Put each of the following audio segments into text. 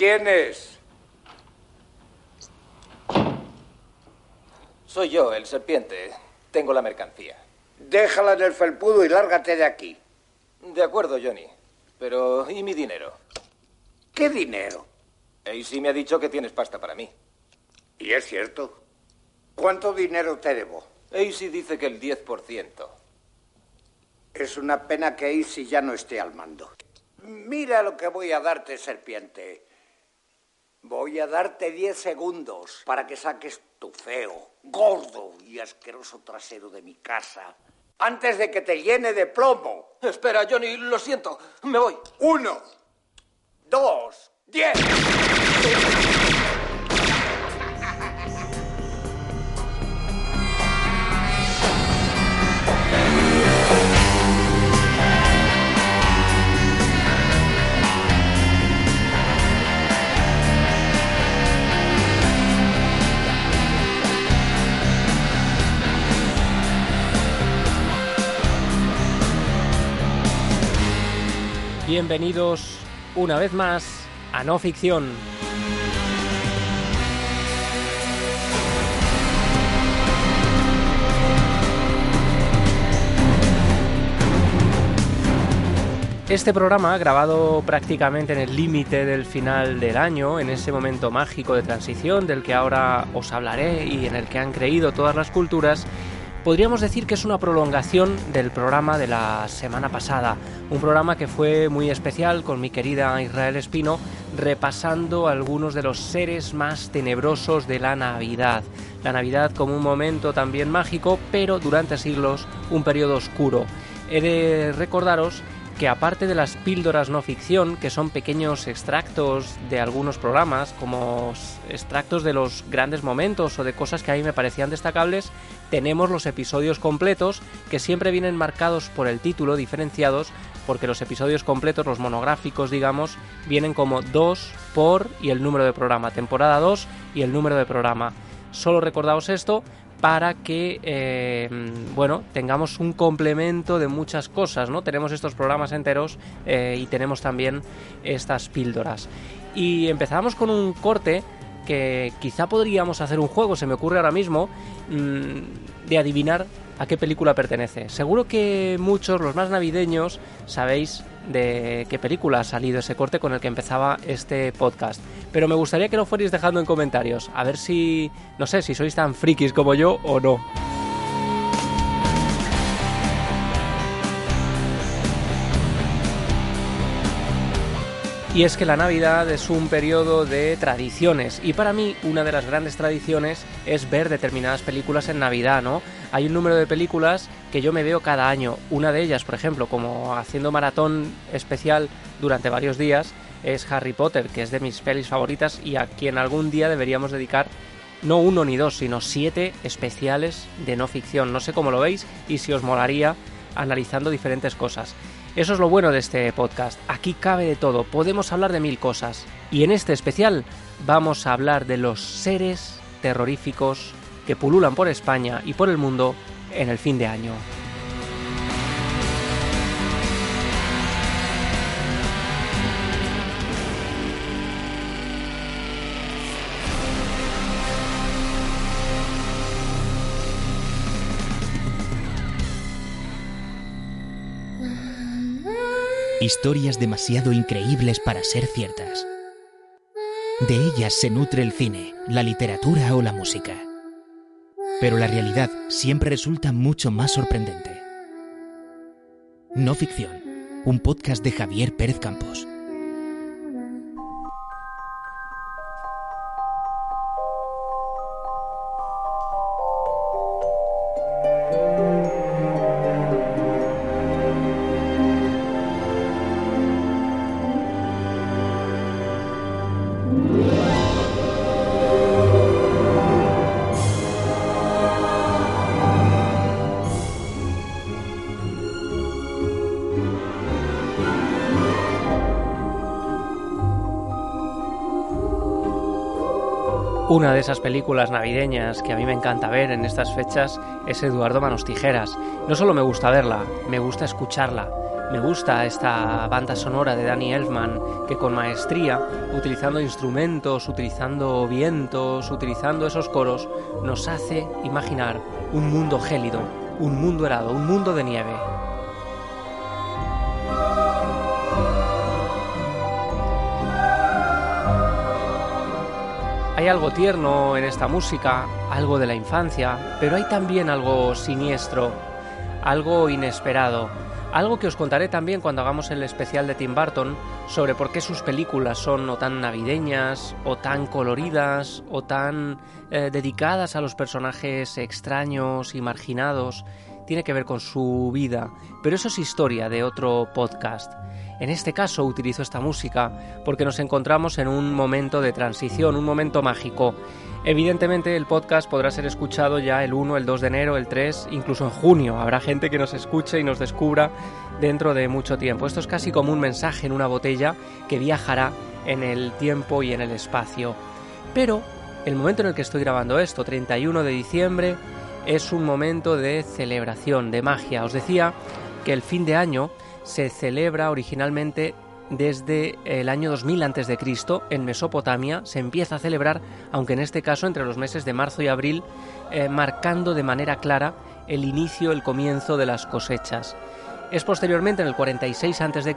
¿Quién es? Soy yo, el serpiente. Tengo la mercancía. Déjala en el felpudo y lárgate de aquí. De acuerdo, Johnny. Pero, ¿y mi dinero? ¿Qué dinero? sí me ha dicho que tienes pasta para mí. Y es cierto. ¿Cuánto dinero te debo? Easy dice que el 10%. Es una pena que Easy ya no esté al mando. Mira lo que voy a darte, serpiente. Voy a darte 10 segundos para que saques tu feo, gordo y asqueroso trasero de mi casa antes de que te llene de plomo. Espera, Johnny, lo siento. Me voy. Uno, dos, diez. Bienvenidos una vez más a No Ficción. Este programa, grabado prácticamente en el límite del final del año, en ese momento mágico de transición del que ahora os hablaré y en el que han creído todas las culturas, podríamos decir que es una prolongación del programa de la semana pasada, un programa que fue muy especial con mi querida Israel Espino, repasando algunos de los seres más tenebrosos de la Navidad. La Navidad como un momento también mágico, pero durante siglos un periodo oscuro. He de recordaros que aparte de las píldoras no ficción, que son pequeños extractos de algunos programas, como extractos de los grandes momentos o de cosas que a mí me parecían destacables, tenemos los episodios completos que siempre vienen marcados por el título, diferenciados, porque los episodios completos, los monográficos, digamos, vienen como 2 por y el número de programa, temporada 2 y el número de programa. Solo recordaos esto para que eh, bueno tengamos un complemento de muchas cosas no tenemos estos programas enteros eh, y tenemos también estas píldoras. Y empezamos con un corte que quizá podríamos hacer un juego se me ocurre ahora mismo mm, de adivinar a qué película pertenece. Seguro que muchos los más navideños sabéis de qué película ha salido ese corte con el que empezaba este podcast. Pero me gustaría que lo fuerais dejando en comentarios, a ver si, no sé, si sois tan frikis como yo o no. Y es que la Navidad es un periodo de tradiciones y para mí una de las grandes tradiciones es ver determinadas películas en Navidad, ¿no? Hay un número de películas que yo me veo cada año. Una de ellas, por ejemplo, como haciendo maratón especial durante varios días, es Harry Potter, que es de mis pelis favoritas y a quien algún día deberíamos dedicar no uno ni dos, sino siete especiales de no ficción. No sé cómo lo veis y si os molaría analizando diferentes cosas. Eso es lo bueno de este podcast. Aquí cabe de todo, podemos hablar de mil cosas. Y en este especial vamos a hablar de los seres terroríficos que pululan por España y por el mundo en el fin de año. Historias demasiado increíbles para ser ciertas. De ellas se nutre el cine, la literatura o la música. Pero la realidad siempre resulta mucho más sorprendente. No ficción, un podcast de Javier Pérez Campos. Una de esas películas navideñas que a mí me encanta ver en estas fechas es Eduardo Manos Tijeras. No solo me gusta verla, me gusta escucharla. Me gusta esta banda sonora de Danny Elfman que con maestría, utilizando instrumentos, utilizando vientos, utilizando esos coros, nos hace imaginar un mundo gélido, un mundo helado, un mundo de nieve. Algo tierno en esta música, algo de la infancia, pero hay también algo siniestro, algo inesperado, algo que os contaré también cuando hagamos el especial de Tim Burton sobre por qué sus películas son o tan navideñas, o tan coloridas, o tan eh, dedicadas a los personajes extraños y marginados. Tiene que ver con su vida, pero eso es historia de otro podcast. En este caso utilizo esta música porque nos encontramos en un momento de transición, un momento mágico. Evidentemente el podcast podrá ser escuchado ya el 1, el 2 de enero, el 3, incluso en junio. Habrá gente que nos escuche y nos descubra dentro de mucho tiempo. Esto es casi como un mensaje en una botella que viajará en el tiempo y en el espacio. Pero el momento en el que estoy grabando esto, 31 de diciembre, es un momento de celebración, de magia. Os decía que el fin de año se celebra originalmente desde el año 2000 a.C. en Mesopotamia se empieza a celebrar, aunque en este caso entre los meses de marzo y abril, eh, marcando de manera clara el inicio, el comienzo de las cosechas. Es posteriormente, en el 46 a.C.,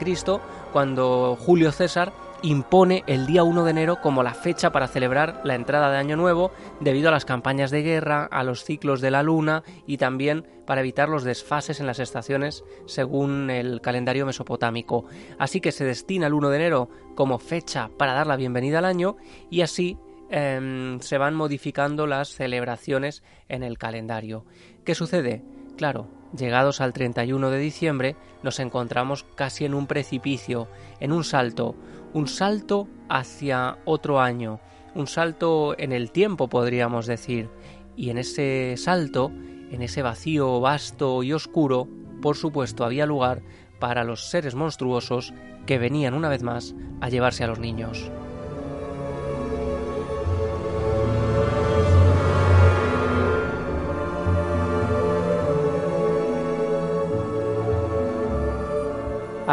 cuando Julio César impone el día 1 de enero como la fecha para celebrar la entrada de Año Nuevo debido a las campañas de guerra, a los ciclos de la luna y también para evitar los desfases en las estaciones según el calendario mesopotámico. Así que se destina el 1 de enero como fecha para dar la bienvenida al año y así em, se van modificando las celebraciones en el calendario. ¿Qué sucede? Claro, llegados al 31 de diciembre nos encontramos casi en un precipicio, en un salto, un salto hacia otro año, un salto en el tiempo podríamos decir, y en ese salto, en ese vacío vasto y oscuro, por supuesto había lugar para los seres monstruosos que venían una vez más a llevarse a los niños.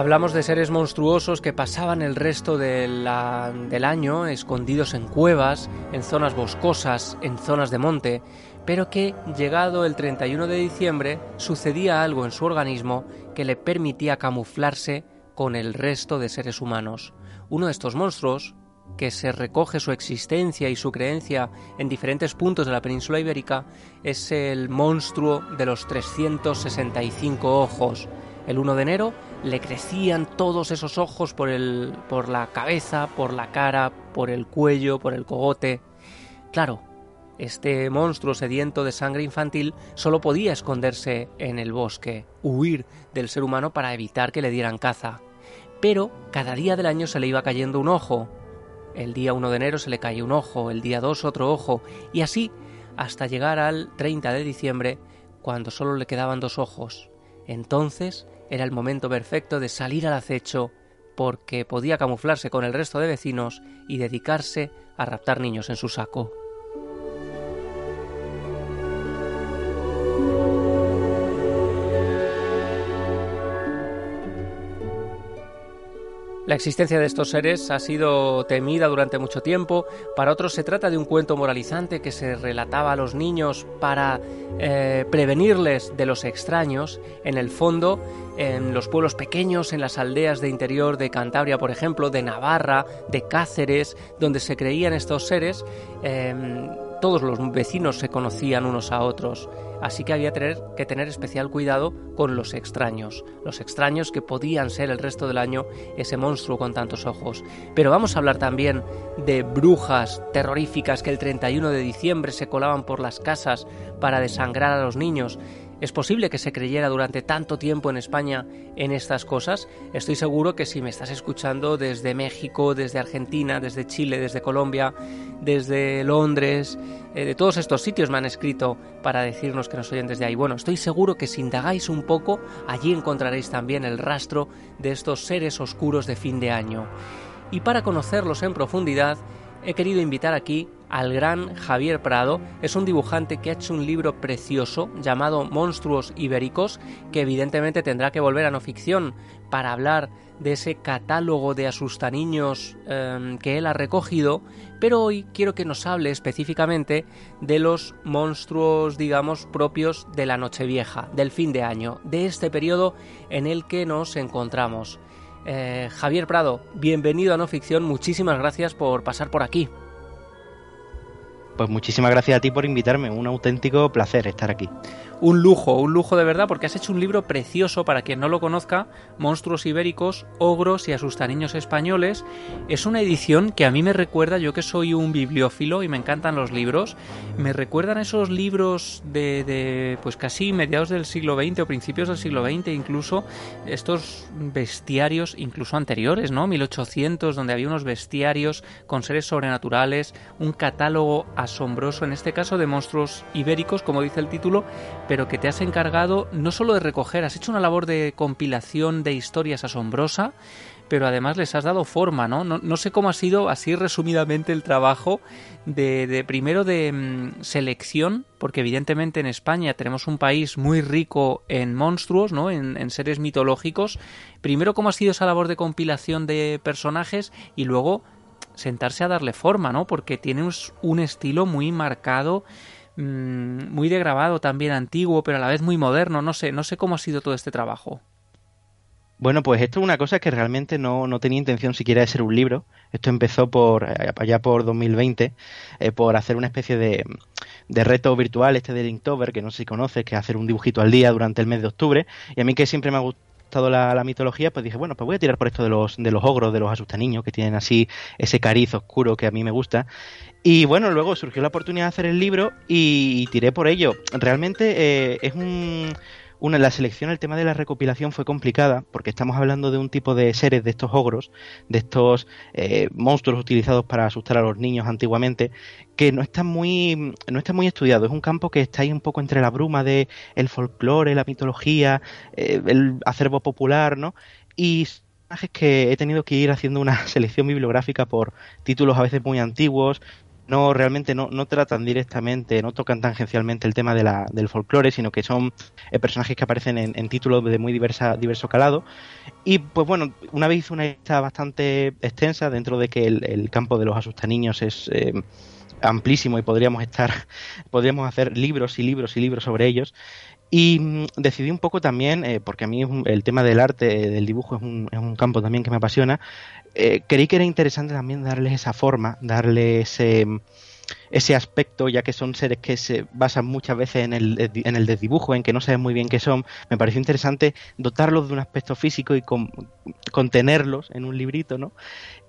Hablamos de seres monstruosos que pasaban el resto del año escondidos en cuevas, en zonas boscosas, en zonas de monte, pero que, llegado el 31 de diciembre, sucedía algo en su organismo que le permitía camuflarse con el resto de seres humanos. Uno de estos monstruos, que se recoge su existencia y su creencia en diferentes puntos de la península ibérica, es el monstruo de los 365 ojos, el 1 de enero le crecían todos esos ojos por, el, por la cabeza, por la cara, por el cuello, por el cogote. Claro, este monstruo sediento de sangre infantil solo podía esconderse en el bosque, huir del ser humano para evitar que le dieran caza. Pero cada día del año se le iba cayendo un ojo. El día 1 de enero se le caía un ojo, el día 2 otro ojo, y así hasta llegar al 30 de diciembre, cuando solo le quedaban dos ojos. Entonces era el momento perfecto de salir al acecho porque podía camuflarse con el resto de vecinos y dedicarse a raptar niños en su saco. La existencia de estos seres ha sido temida durante mucho tiempo, para otros se trata de un cuento moralizante que se relataba a los niños para eh, prevenirles de los extraños. En el fondo, en los pueblos pequeños, en las aldeas de interior de Cantabria, por ejemplo, de Navarra, de Cáceres, donde se creían estos seres, em, todos los vecinos se conocían unos a otros, así que había que tener especial cuidado con los extraños, los extraños que podían ser el resto del año ese monstruo con tantos ojos. Pero vamos a hablar también de brujas terroríficas que el 31 de diciembre se colaban por las casas para desangrar a los niños ¿Es posible que se creyera durante tanto tiempo en España en estas cosas? Estoy seguro que si me estás escuchando desde México, desde Argentina, desde Chile, desde Colombia, desde Londres, eh, de todos estos sitios me han escrito para decirnos que nos oyen desde ahí. Bueno, estoy seguro que si indagáis un poco, allí encontraréis también el rastro de estos seres oscuros de fin de año. Y para conocerlos en profundidad, he querido invitar aquí al gran Javier Prado. Es un dibujante que ha hecho un libro precioso llamado Monstruos Ibéricos, que evidentemente tendrá que volver a no ficción para hablar de ese catálogo de asustaniños em, que él ha recogido, pero hoy quiero que nos hable específicamente de los monstruos, digamos, propios de la Nochevieja, del fin de año, de este periodo en el que nos encontramos. Eh, Javier Prado, bienvenido a No Ficción, muchísimas gracias por pasar por aquí. Pues muchísimas gracias a ti por invitarme, un auténtico placer estar aquí un lujo, un lujo de verdad, porque has hecho un libro precioso para quien no lo conozca, Monstruos Ibéricos, Ogros y Asustaniños Españoles. Es una edición que a mí me recuerda, yo que soy un bibliófilo y me encantan los libros, me recuerdan esos libros de, de pues casi mediados del siglo XX o principios del siglo XX, incluso estos bestiarios, incluso anteriores, ¿no? 1800, donde había unos bestiarios con seres sobrenaturales, un catálogo asombroso, en este caso de monstruos ibéricos, como dice el título, pero que te has encargado no solo de recoger, has hecho una labor de compilación de historias asombrosa, pero además les has dado forma, ¿no? No, sé cómo ha sido así resumidamente el trabajo de, primero de mm, selección, porque evidentemente en España tenemos un país muy rico en monstruos, ¿no? En, en, seres mitológicos. Primero cómo ha sido esa labor de compilación de personajes y luego sentarse a darle forma, ¿no? Porque tiene un estilo muy marcado Mm, muy de también antiguo, pero a la vez muy moderno. No sé, no sé cómo ha sido todo este trabajo. Bueno, pues esto es una cosa que realmente no, no, tenía intención siquiera de ser un libro. Esto empezó por eh, allá por 2020, eh, por hacer una especie de, de, reto virtual, este de Linktober, que no sé si conoces, que es hacer un dibujito al día durante el mes de octubre. Y a mí que siempre me ha gustado la, la, mitología, pues dije, bueno, pues voy a tirar por esto de los, de los ogros, de los asustaniños, que tienen así ese cariz oscuro que a mí me gusta. Y bueno, luego surgió la oportunidad de hacer el libro y, tiré por ello. Realmente eh, es un, una, la selección, el tema de la recopilación fue complicada porque estamos hablando de un tipo de seres, de estos ogros, de estos eh, monstruos utilizados para asustar a los niños antiguamente, que no está muy, no está muy estudiado. Es un campo que está ahí un poco entre la bruma de el folclore, la mitología, eh, el acervo popular, ¿no? Y que he tenido que ir haciendo una selección bibliográfica por títulos a veces muy antiguos, no realmente no, no tratan directamente, no tocan tangencialmente el tema de la, del folclore, sino que son eh, personajes que aparecen en, títulos de muy diversa, diverso calado. Y pues bueno, una vez hice una lista bastante extensa dentro de que el, campo de los asustaniños es eh, amplísimo y podríamos estar, podríamos hacer libros y libros y libros sobre ellos. Y mm, decidí un poco también, eh, porque a mí el tema del arte, del dibujo es un, es un campo también que me apasiona, eh, creí que era interesante también darles esa forma, darle ese, ese aspecto, ya que son seres que se basan muchas veces en el, en el desdibujo, en que no sabes muy bien qué son, me pareció interesante dotarlos de un aspecto físico y contenerlos en un librito, ¿no?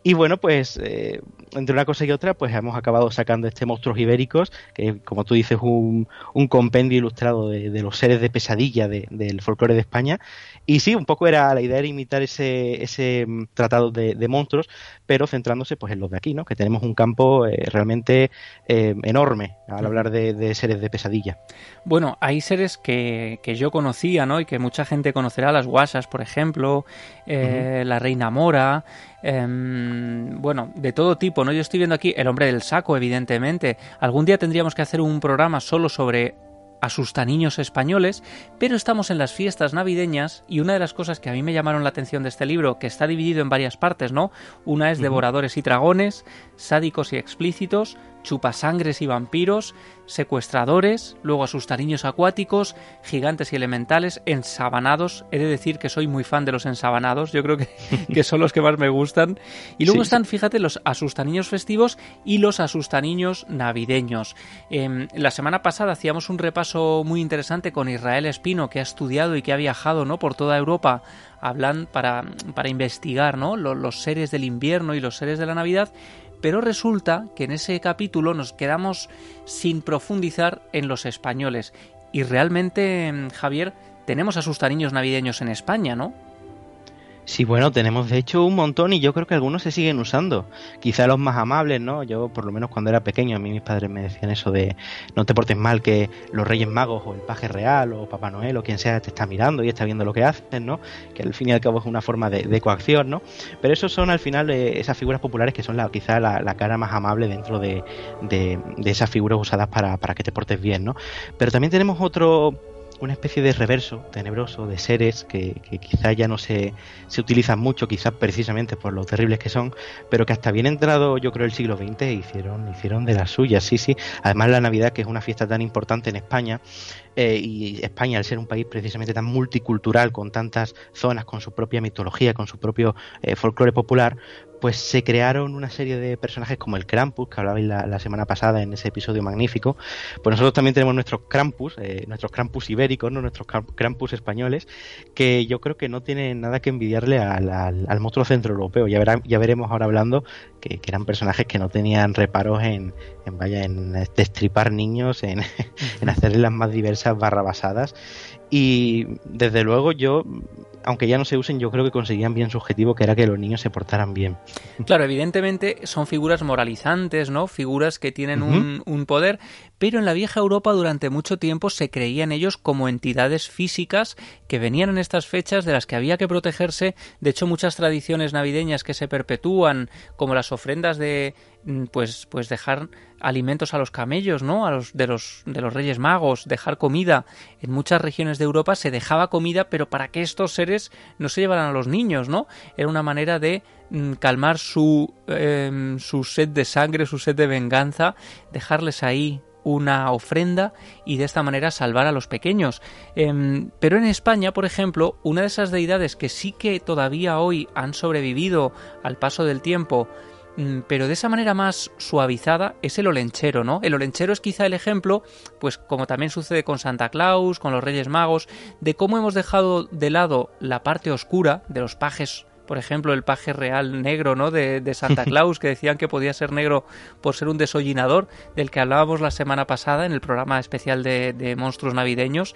Y bueno, pues eh, entre una cosa y otra, pues hemos acabado sacando este Monstruos Ibéricos, que como tú dices, un, un compendio ilustrado de, los seres de pesadilla del folclore de España. Y sí, un poco era la idea era imitar ese, ese mm, tratado de, monstruos, pero centrándose pues en los de aquí, ¿no? Que tenemos un campo eh, realmente eh, enorme al hablar de, seres de pesadilla. Bueno, hay seres que, que, yo conocía, ¿no? Y que mucha gente conocerá, las guasas, por ejemplo, la reina mora, Em, bueno, de todo tipo, ¿no? Yo estoy viendo aquí el hombre del saco, evidentemente. Algún día tendríamos que hacer un programa solo sobre asustaniños españoles, pero estamos en las fiestas navideñas y una de las cosas que a mí me llamaron la atención de este libro, que está dividido en varias partes, ¿no? Una es devoradores y dragones, sádicos y explícitos, chupasangres y vampiros, secuestradores, luego asustariños acuáticos, gigantes y elementales, ensabanados. He de decir que soy muy fan de los ensabanados, yo creo que, que son los que más me gustan. Y luego están, fíjate, los asustaniños festivos y los asustaniños navideños. Em, la semana pasada hacíamos un repaso muy interesante con Israel Espino, que ha estudiado y que ha viajado ¿no? por toda Europa hablan para, para investigar ¿no? los, los seres del invierno y los seres de la Navidad pero resulta que en ese capítulo nos quedamos sin profundizar en los españoles. Y realmente, mm, Javier, tenemos asustaniños navideños en España, ¿no? Sí, bueno, tenemos de hecho un montón y yo creo que algunos se siguen usando. Quizá los más amables, ¿no? Yo, por lo menos cuando era pequeño, a mí mis padres me decían eso de no te portes mal, que los Reyes Magos o el Paje Real o Papá Noel o quien sea te está mirando y está viendo lo que haces, ¿no? Que al fin y al cabo es una forma de, coacción, ¿no? Pero esos son al final eh, esas figuras populares que son la, quizá la, cara más amable dentro de, de, de esas figuras usadas para, para que te portes bien, ¿no? Pero también tenemos otro una especie de reverso tenebroso de seres que, que quizá ya no se, se utilizan mucho, quizás precisamente por lo terribles que son, pero que hasta bien entrado yo creo el siglo XX hicieron, hicieron de las suyas, sí, sí. Además la Navidad, que es una fiesta tan importante en España, eh, y España, al ser un país precisamente tan multicultural, con tantas zonas, con su propia mitología, con su propio eh, folclore popular, pues se crearon una serie de personajes como el Krampus, que hablabais la, semana pasada en ese episodio magnífico. Pues nosotros también tenemos nuestros Krampus, eh, nuestros Krampus ibéricos, ¿no? nuestros Krampus españoles, que yo creo que no tienen nada que envidiarle al, al, monstruo centroeuropeo. Ya, ya veremos ahora hablando que, eran personajes que no tenían reparos en, en vaya, en destripar niños, en, en hacerle las más diversas barrabasadas. Y desde luego yo aunque ya no se usen, yo creo que conseguían bien su objetivo, que era que los niños se portaran bien. Claro, evidentemente son figuras moralizantes, ¿no? Figuras que tienen un, un, poder, pero en la vieja Europa durante mucho tiempo se creían ellos como entidades físicas que venían en estas fechas de las que había que protegerse. De hecho, muchas tradiciones navideñas que se perpetúan, como las ofrendas de Mm, pues, pues dejar alimentos a los camellos, ¿no? A los de los de los Reyes Magos, dejar comida. En muchas regiones de Europa se dejaba comida, pero para que estos seres no se llevaran a los niños, ¿no? Era una manera de mm, calmar su, em, su sed de sangre, su sed de venganza, dejarles ahí una ofrenda y de esta manera salvar a los pequeños. Em, pero en España, por ejemplo, una de esas deidades que sí que todavía hoy han sobrevivido al paso del tiempo, Mm, pero de esa manera más suavizada es el olenchero, ¿no? El olenchero es quizá el ejemplo, pues como también sucede con Santa Claus, con los Reyes Magos, de cómo hemos dejado de lado la parte oscura de los pajes por ejemplo, el paje real negro, ¿no? De, Santa Claus, que decían que podía ser negro por ser un desollinador, del que hablábamos la semana pasada en el programa especial de monstruos navideños.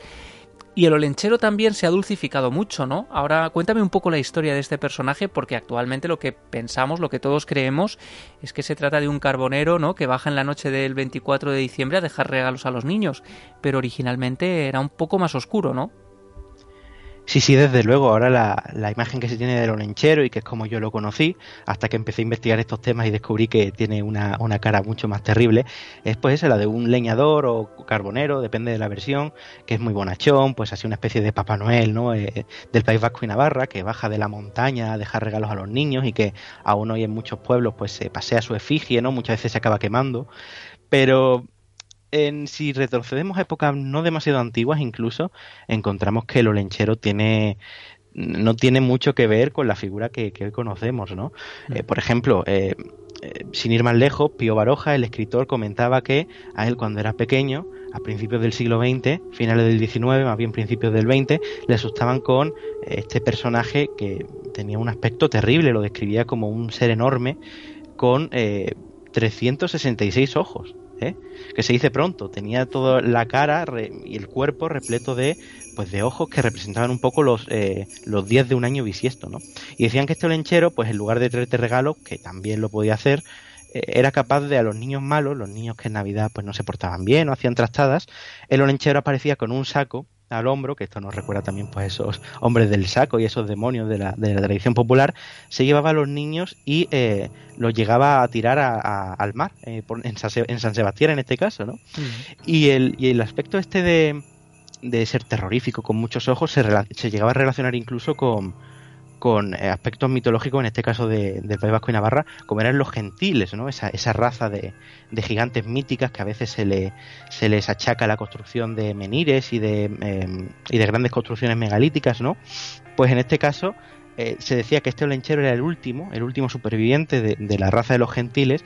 Y el olenchero también se ha dulcificado mucho, ¿no? Ahora cuéntame un poco la historia de este personaje, porque actualmente lo que pensamos, lo que todos creemos, es que se trata de un carbonero, ¿no? Que baja en la noche del 24 de diciembre a dejar regalos a los niños, pero originalmente era un poco más oscuro, ¿no? Sí, sí, desde luego. Ahora la, la, imagen que se tiene de Lonenchero y que es como yo lo conocí, hasta que empecé a investigar estos temas y descubrí que tiene una, una cara mucho más terrible, es pues esa, la de un leñador o carbonero, depende de la versión, que es muy bonachón, pues así una especie de Papá Noel, ¿no? Eh, del País Vasco y Navarra, que baja de la montaña a dejar regalos a los niños y que aún hoy en muchos pueblos pues se pasea su efigie, ¿no? Muchas veces se acaba quemando. Pero en, si retrocedemos a épocas no demasiado antiguas incluso, encontramos que el olenchero tiene no tiene mucho que ver con la figura que, hoy conocemos, ¿no? Eh, por ejemplo, eh, eh, sin ir más lejos, Pío Baroja, el escritor, comentaba que a él cuando era pequeño, a principios del siglo XX, finales del XIX, más bien principios del XX, le asustaban con este personaje que tenía un aspecto terrible, lo describía como un ser enorme con 366 ojos. ¿Eh? que se dice pronto, tenía toda la cara y el cuerpo repleto de pues de ojos que representaban un poco los, eh, los días de un año bisiesto, ¿no? Y decían que este olenchero, pues en lugar de traerte regalos, que también lo podía hacer, eh, era capaz de a los niños malos, los niños que en Navidad pues no se portaban bien o hacían trastadas, el olenchero aparecía con un saco al hombro, que esto nos recuerda también pues esos hombres del saco y esos demonios de la, de la tradición popular, se llevaba a los niños y eh, los llegaba a tirar al mar, eh, en, San, Sebastián en este caso, ¿no? y, el, y el aspecto este de, de ser terrorífico con muchos ojos se, se llegaba a relacionar incluso con, con eh, aspectos mitológicos, en este caso de, del País Vasco y Navarra, como eran los gentiles, ¿no? Esa, esa raza de, gigantes míticas que a veces se, le, les achaca la construcción de menires y de, em, y de grandes construcciones megalíticas, ¿no? Pues en este caso eh, se decía que este olenchero era el último, el último superviviente de la raza de los gentiles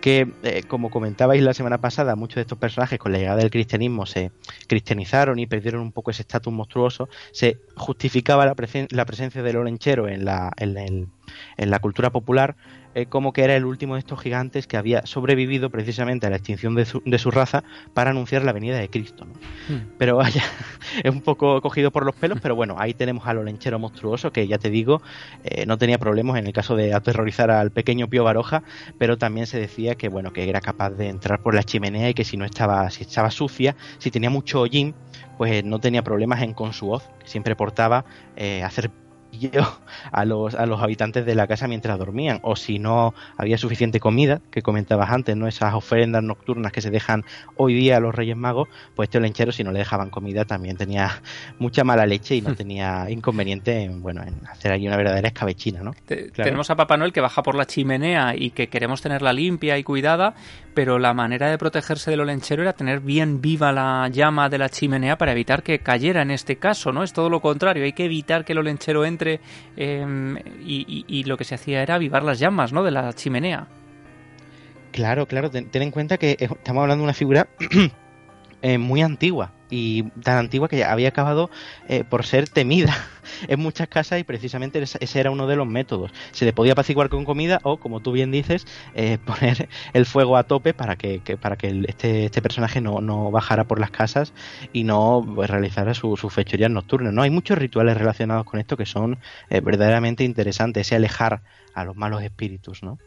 que, eh, como comentabais la semana pasada, muchos de estos personajes con la llegada del cristianismo se cristianizaron y perdieron un poco ese estatus monstruoso, se justificaba la, presencia del olenchero en la, en, la cultura popular eh, como que era el último de estos gigantes que había sobrevivido precisamente a la extinción de su, de su raza para anunciar la venida de Cristo. Hmm. Pero vaya, es un poco cogido por los pelos, pero bueno, ahí tenemos al olenchero monstruoso que ya te digo, eh, no tenía problemas en el caso de aterrorizar al pequeño Pío Baroja, pero también se decía que bueno, que era capaz de entrar por la chimenea y que si no estaba, si estaba sucia, si tenía mucho hollín, pues no tenía problemas en con su voz, que siempre portaba eh, hacer a los, a los habitantes de la casa mientras dormían, o si no había suficiente comida, que comentabas antes, ¿no? Esas ofrendas nocturnas que se dejan hoy día a los Reyes Magos, pues este lenchero, si no le dejaban comida, también tenía mucha mala leche y no tenía inconveniente en, bueno, en hacer ahí una verdadera escabechina, ¿no? Tenemos a Papá Noel que baja por la chimenea y que queremos tenerla limpia y cuidada, pero la manera de protegerse del olenchero era tener bien viva la llama de la chimenea para evitar que cayera en este caso, ¿no? Es todo lo contrario, hay que evitar que el olenchero entre em, y, lo que se hacía era avivar las llamas, ¿no? De la chimenea. Claro, claro, ten, en cuenta que estamos hablando de una figura eh, muy antigua y tan antigua que había acabado eh, por ser temida en muchas casas y precisamente ese era uno de los métodos. Se le podía apaciguar con comida o, como tú bien dices, eh, poner el fuego a tope para que, para que este, este personaje no, no, bajara por las casas y no pues, realizara sus su fechorías nocturnas. ¿no? Hay muchos rituales relacionados con esto que son eh, verdaderamente interesantes, ese alejar a los malos espíritus, ¿no?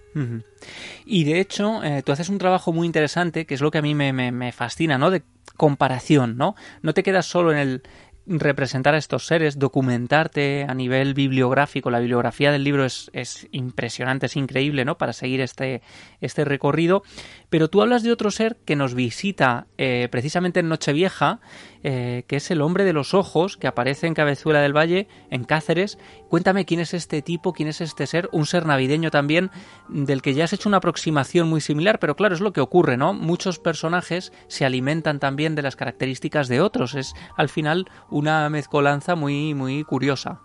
Y de hecho, tú haces un trabajo muy interesante, que es lo que a mí me, me, me fascina, ¿no? De comparación, ¿no? No te quedas solo en el representar a estos seres, documentarte a nivel bibliográfico. La bibliografía del libro es, es, impresionante, es increíble, ¿no? Para seguir este, este recorrido. Pero tú hablas de otro ser que nos visita eh, precisamente en Nochevieja, eh, que es el hombre de los ojos, que aparece en Cabezuela del Valle, en Cáceres. Cuéntame quién es este tipo, quién es este ser, un ser navideño también, del que ya has hecho una aproximación muy similar, pero claro, es lo que ocurre, ¿no? Muchos personajes se alimentan también de las características de otros. Es al final una mezcolanza muy, muy curiosa.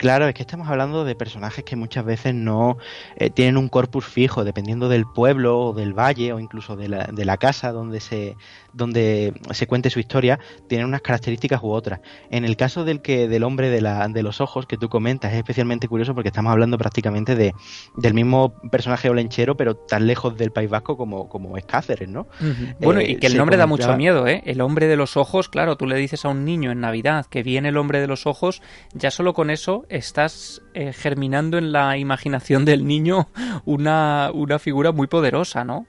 Claro, es que estamos hablando de personajes que muchas veces no eh, tienen un corpus fijo, dependiendo del pueblo o del valle o incluso de la, de la casa donde se, donde se cuente su historia, tienen unas características u otras. En el caso del que del hombre de, la, de los ojos que tú comentas es especialmente curioso porque estamos hablando prácticamente de, del mismo personaje olenchero, pero tan lejos del País Vasco como, como es Cáceres, ¿no? Bueno, y eh, que el nombre da mucho miedo, ¿eh? El hombre de los ojos, claro, tú le dices a un niño en Navidad que viene el hombre de los ojos, ya solo con eso estás eh, germinando en la imaginación del niño una, una figura muy poderosa, ¿no?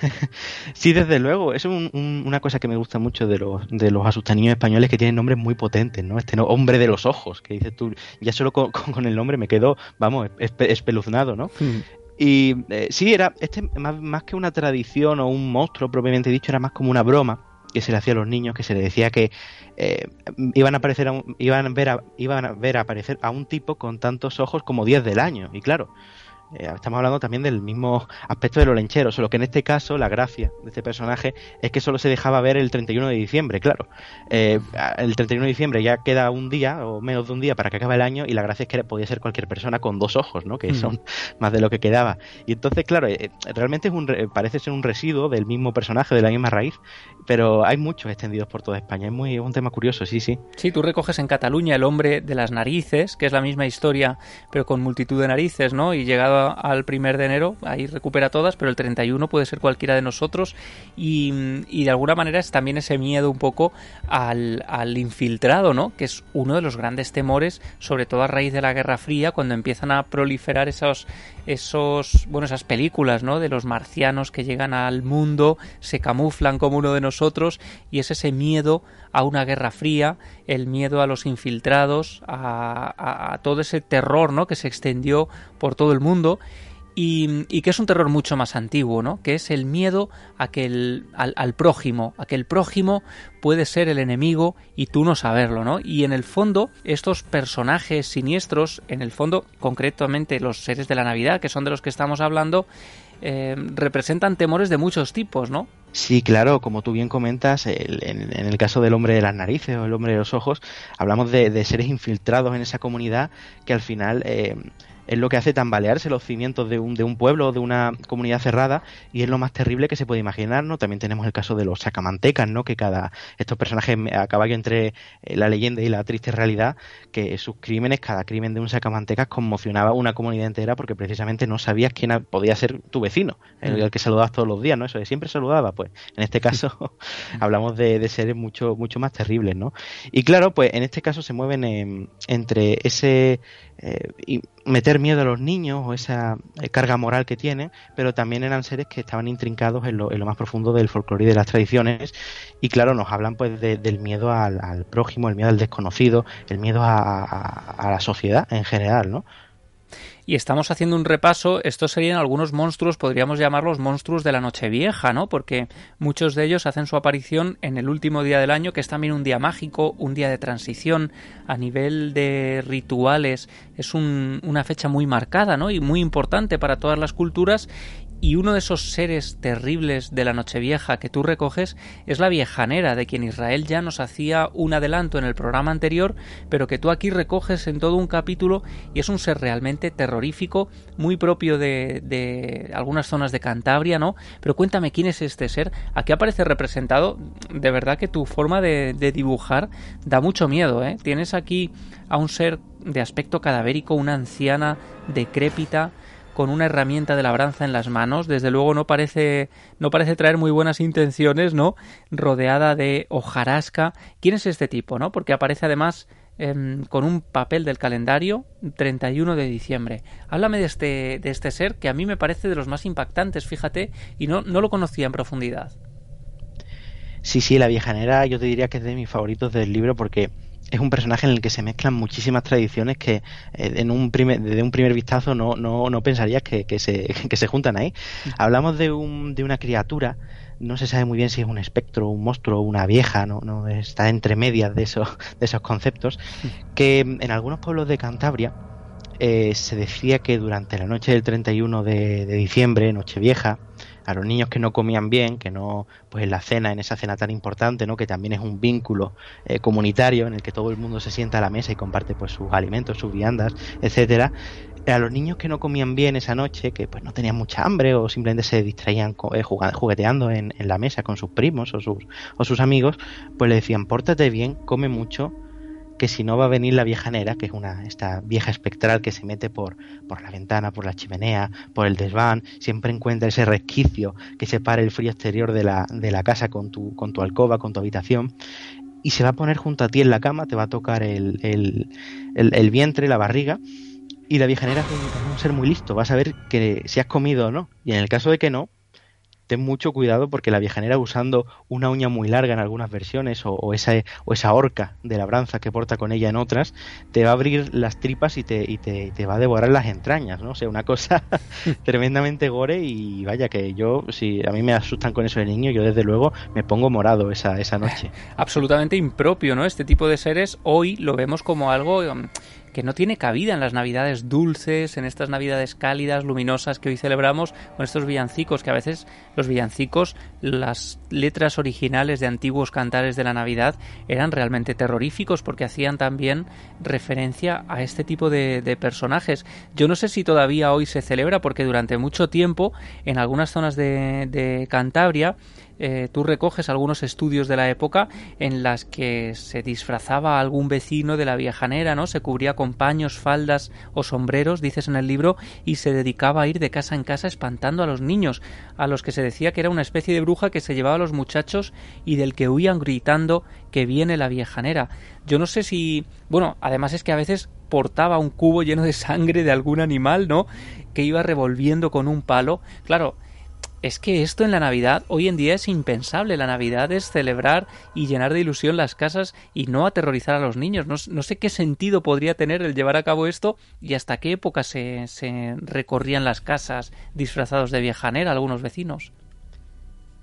sí, desde luego. Es una cosa que me gusta mucho de los, de los asustaniños españoles que tienen nombres muy potentes, ¿no? Este hombre de los ojos, que dices tú, ya solo con, el nombre me quedo, vamos, espeluznado, ¿no? Hmm. Y eh, sí, era este más, más que una tradición o un monstruo propiamente dicho, era más como una broma que se le hacía a los niños, que se le decía que eh, iban a aparecer iban a ver a, iban a ver aparecer a un tipo con tantos ojos como 10 del año. Y claro, eh, estamos hablando también del mismo aspecto de los lencheros, solo que en este caso la gracia de este personaje es que solo se dejaba ver el 31 de diciembre, claro. Eh, el 31 de diciembre ya queda un día o menos de un día para que acabe el año y la gracia es que podía ser cualquier persona con dos ojos, ¿no? Que son más de lo que quedaba. Y entonces, claro, eh, realmente es un, parece ser un residuo del mismo personaje, de la misma raíz, pero hay muchos extendidos por toda España. Es muy un tema curioso, sí, sí. Sí, tú recoges en Cataluña el hombre de las narices, que es la misma historia, pero con multitud de narices, ¿no? Y llegado al primer de enero, ahí recupera todas, pero el 31 puede ser cualquiera de nosotros y, de alguna manera es también ese miedo un poco al, al, infiltrado, ¿no? Que es uno de los grandes temores, sobre todo a raíz de la Guerra Fría, cuando empiezan a proliferar esos, esos, bueno, esas películas, ¿no? De los marcianos que llegan al mundo, se camuflan como uno de nosotros y es ese miedo a una guerra fría, el miedo a los infiltrados, a, a, todo ese terror, ¿no? Que se extendió por todo el mundo y, y, que es un terror mucho más antiguo, ¿no? Que es el miedo a que el, al, prójimo, a que el prójimo puede ser el enemigo y tú no saberlo, ¿no? Y en el fondo, estos personajes siniestros, en el fondo, concretamente los seres de la Navidad, que son de los que estamos hablando, eh, representan temores de muchos tipos, ¿no? Sí, claro, como tú bien comentas, en, el caso del hombre de las narices o el hombre de los ojos, hablamos de, seres infiltrados en esa comunidad que al final eh, es lo que hace tambalearse los cimientos de un, de un pueblo o de una comunidad cerrada y es lo más terrible que se puede imaginar, ¿no? También tenemos el caso de los sacamantecas, ¿no? Que cada estos personajes a caballo entre eh, la leyenda y la triste realidad, que sus crímenes, cada crimen de un sacamantecas conmocionaba una comunidad entera porque precisamente no sabías quién podía ser tu vecino, el, mm. que saludabas todos los días, ¿no? Eso de siempre saludaba, pues en este caso hablamos de, seres mucho mucho más terribles, ¿no? Y claro, pues en este caso se mueven entre ese eh, meter miedo a los niños o esa eh, carga moral que tienen, pero también eran seres que estaban intrincados en lo, más profundo del folclore y de las tradiciones y claro, nos hablan pues del miedo al, prójimo, el miedo al desconocido, el miedo a, a la sociedad en general, ¿no? Y estamos haciendo un repaso, estos serían algunos monstruos, podríamos llamarlos monstruos de la Nochevieja, ¿no? Porque muchos de ellos hacen su aparición en el último día del año, que es también un día mágico, un día de transición, a nivel de rituales, es una fecha muy marcada, ¿no? Y muy importante para todas las culturas y uno de esos seres terribles de la Nochevieja que tú recoges es la viejanera, de quien Israel ya nos hacía un adelanto en el programa anterior, pero que tú aquí recoges en todo un capítulo y es un ser realmente terrorífico, muy propio de, algunas zonas de Cantabria, ¿no? Pero cuéntame quién es este ser, aquí aparece representado, de verdad que tu forma de, de dibujar da mucho miedo, ¿eh? Tienes aquí a un ser de aspecto cadavérico, una anciana decrépita, con una herramienta de labranza en las manos. Desde luego no parece, no parece traer muy buenas intenciones, ¿no? Rodeada de hojarasca. ¿Quién es este tipo, no? Porque aparece además em, con un papel del calendario 31 de diciembre. Háblame de este, de este ser que a mí me parece de los más impactantes, fíjate, y no, no lo conocía en profundidad. Sí, sí, la viejanera yo te diría que es de mis favoritos del libro porque es un personaje en el que se mezclan muchísimas tradiciones que eh, en un primer, desde un primer vistazo no, no, no pensarías que, que, se, que se juntan ahí. Hablamos de, un, de una criatura no se sabe muy bien si es un espectro, un monstruo, una vieja, no, no está entre medias de esos, de esos conceptos, que en algunos pueblos de Cantabria eh, se decía que durante la noche del 31 de, de diciembre, Nochevieja, a los niños que no comían bien, que no, pues en la cena, en esa cena tan importante, ¿no? Que también es un vínculo eh, comunitario en el que todo el mundo se sienta a la mesa y comparte pues sus alimentos, sus viandas, etcétera. A los niños que no comían bien esa noche, que pues no tenían mucha hambre o simplemente se distraían eh, jugueteando en, en, la mesa con sus primos o sus, o sus amigos, pues le decían, pórtate bien, come mucho, que si no va a venir la viejanera, que es una esta vieja espectral que se mete por, por la ventana, por la chimenea, por el desván, siempre encuentra ese resquicio que separa el frío exterior de la, de la casa con tu, con tu alcoba, con tu habitación, y se va a poner junto a ti en la cama, te va a tocar el, el, el, vientre, la barriga, y la viejanera es un ser muy listo, va a saber que si has comido o no, y en el caso de que no, ten mucho cuidado porque la viejanera usando una uña muy larga en algunas versiones o, esa, o esa horca de labranza que porta con ella en otras, te va a abrir las tripas y te, y te, te va a devorar las entrañas, ¿no? O sea, una cosa tremendamente gore y vaya que yo, si a mí me asustan con eso de niño, yo desde luego me pongo morado esa, esa noche. Absolutamente impropio, ¿no? Este tipo de seres hoy lo vemos como algo um, que no tiene cabida en las navidades dulces, en estas navidades cálidas, luminosas que hoy celebramos, con estos villancicos, que a veces los villancicos, las letras originales de antiguos cantares de la Navidad eran realmente terroríficos porque hacían también referencia a este tipo de, personajes. Yo no sé si todavía hoy se celebra porque durante mucho tiempo en algunas zonas de, de Cantabria eh, tú recoges algunos estudios de la época en las que se disfrazaba a algún vecino de la viejanera, ¿no? Se cubría con paños, faldas o sombreros, dices en el libro, y se dedicaba a ir de casa en casa espantando a los niños, a los que se decía que era una especie de bruja que se llevaba a los muchachos y del que huían gritando que viene la viejanera. Yo no sé si, bueno, además es que a veces portaba un cubo lleno de sangre de algún animal, ¿no? Que iba revolviendo con un palo. Claro, es que esto en la Navidad hoy en día es impensable. La Navidad es celebrar y llenar de ilusión las casas y no aterrorizar a los niños. No, sé qué sentido podría tener el llevar a cabo esto y hasta qué época se, se recorrían las casas disfrazados de viejanera algunos vecinos.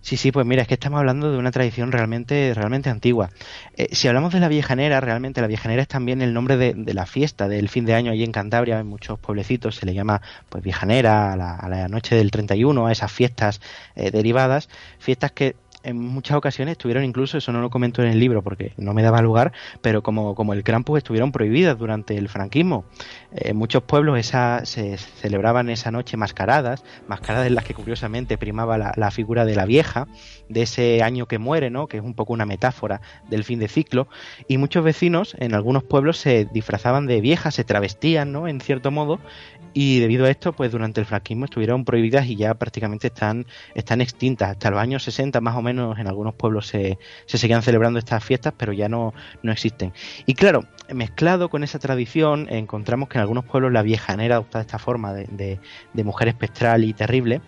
Sí, sí, pues mira, es que estamos hablando de una tradición realmente, realmente antigua. Eh, si hablamos de la viejanera, realmente la viejanera es también el nombre de, la fiesta del fin de año allí en Cantabria, en muchos pueblecitos se le llama pues viejanera a la, noche del 31, a esas fiestas eh, derivadas, fiestas que en muchas ocasiones estuvieron incluso, eso no lo comento en el libro porque no me daba lugar, pero como, como el Krampus estuvieron prohibidas durante el franquismo. En muchos pueblos esa, se celebraban esa noche mascaradas, mascaradas en las que curiosamente primaba la, figura de la vieja, de ese año que muere, ¿no? que es un poco una metáfora del fin de ciclo, y muchos vecinos en algunos pueblos se disfrazaban de viejas, se travestían, ¿no? en cierto modo, y debido a esto, pues durante el franquismo estuvieron prohibidas y ya prácticamente están, están extintas. Hasta los años 60 más o menos en algunos pueblos se, se seguían celebrando estas fiestas, pero ya no, no existen. Y claro, mezclado con esa tradición, encontramos que en algunos pueblos la viejanera adoptaba esta forma de, de, mujer espectral y terrible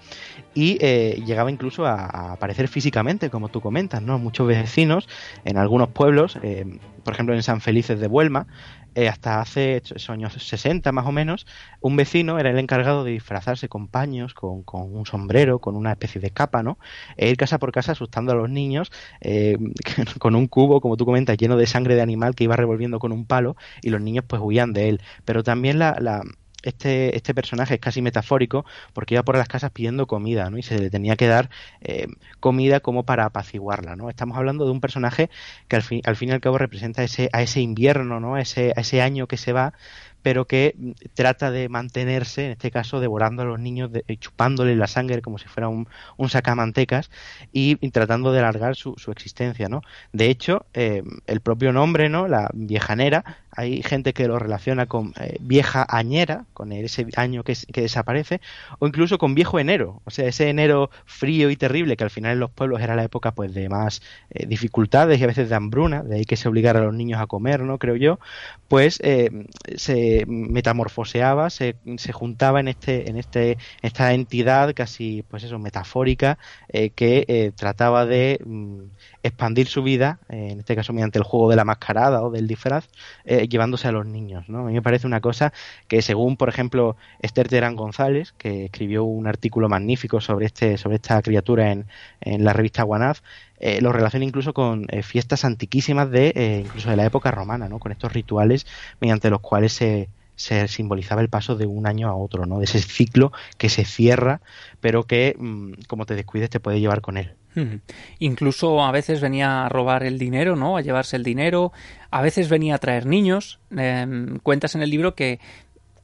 y eh, llegaba incluso a, aparecer físicamente, como tú comentas, ¿no? Muchos vecinos en algunos pueblos, eh, por ejemplo en San Felices de Buelma, eh, hasta hace años 60 más o menos, un vecino era el encargado de disfrazarse con paños, con, con un sombrero, con una especie de capa, ¿no? E ir casa por casa asustando a los niños eh, con un cubo, como tú comentas, lleno de sangre de animal que iba revolviendo con un palo y los niños pues huían de él. Pero también la, la este, este personaje es casi metafórico porque iba por las casas pidiendo comida, ¿no? Y se le tenía que dar eh, comida como para apaciguarla, ¿no? Estamos hablando de un personaje que al fin, al fin y al cabo representa ese, a ese invierno, ¿no? Ese, a ese año que se va, pero que mm, trata de mantenerse, en este caso, devorando a los niños, de, chupándole la sangre como si fuera un, un sacamantecas y, tratando de alargar su, existencia, ¿no? De hecho, eh, el propio nombre, ¿no? La viejanera, hay gente que lo relaciona con eh, vieja añera, con ese año que, que, desaparece, o incluso con viejo enero, o sea, ese enero frío y terrible que al final en los pueblos era la época pues de más eh, dificultades y a veces de hambruna, de ahí que se obligara a los niños a comer, ¿no? Creo yo, pues eh, se metamorfoseaba, se, se, juntaba en este, en este, esta entidad casi, pues eso, metafórica, eh, que eh, trataba de mm, expandir su vida, en este caso mediante el juego de la mascarada o del disfraz, llevándose a los niños, ¿no? A mí me parece una cosa que según, por ejemplo, Esther Terán González, que escribió un artículo magnífico sobre este, sobre esta criatura en, en la revista Guanaz, eh, lo relaciona incluso con eh, fiestas antiquísimas de eh, incluso de la época romana, ¿no? Con estos rituales mediante los cuales se, se simbolizaba el paso de un año a otro, ¿no? De ese ciclo que se cierra, pero que mmm, como te descuides te puede llevar con él. Incluso a veces venía a robar el dinero, ¿no? A llevarse el dinero. A veces venía a traer niños. Eh, cuentas en el libro que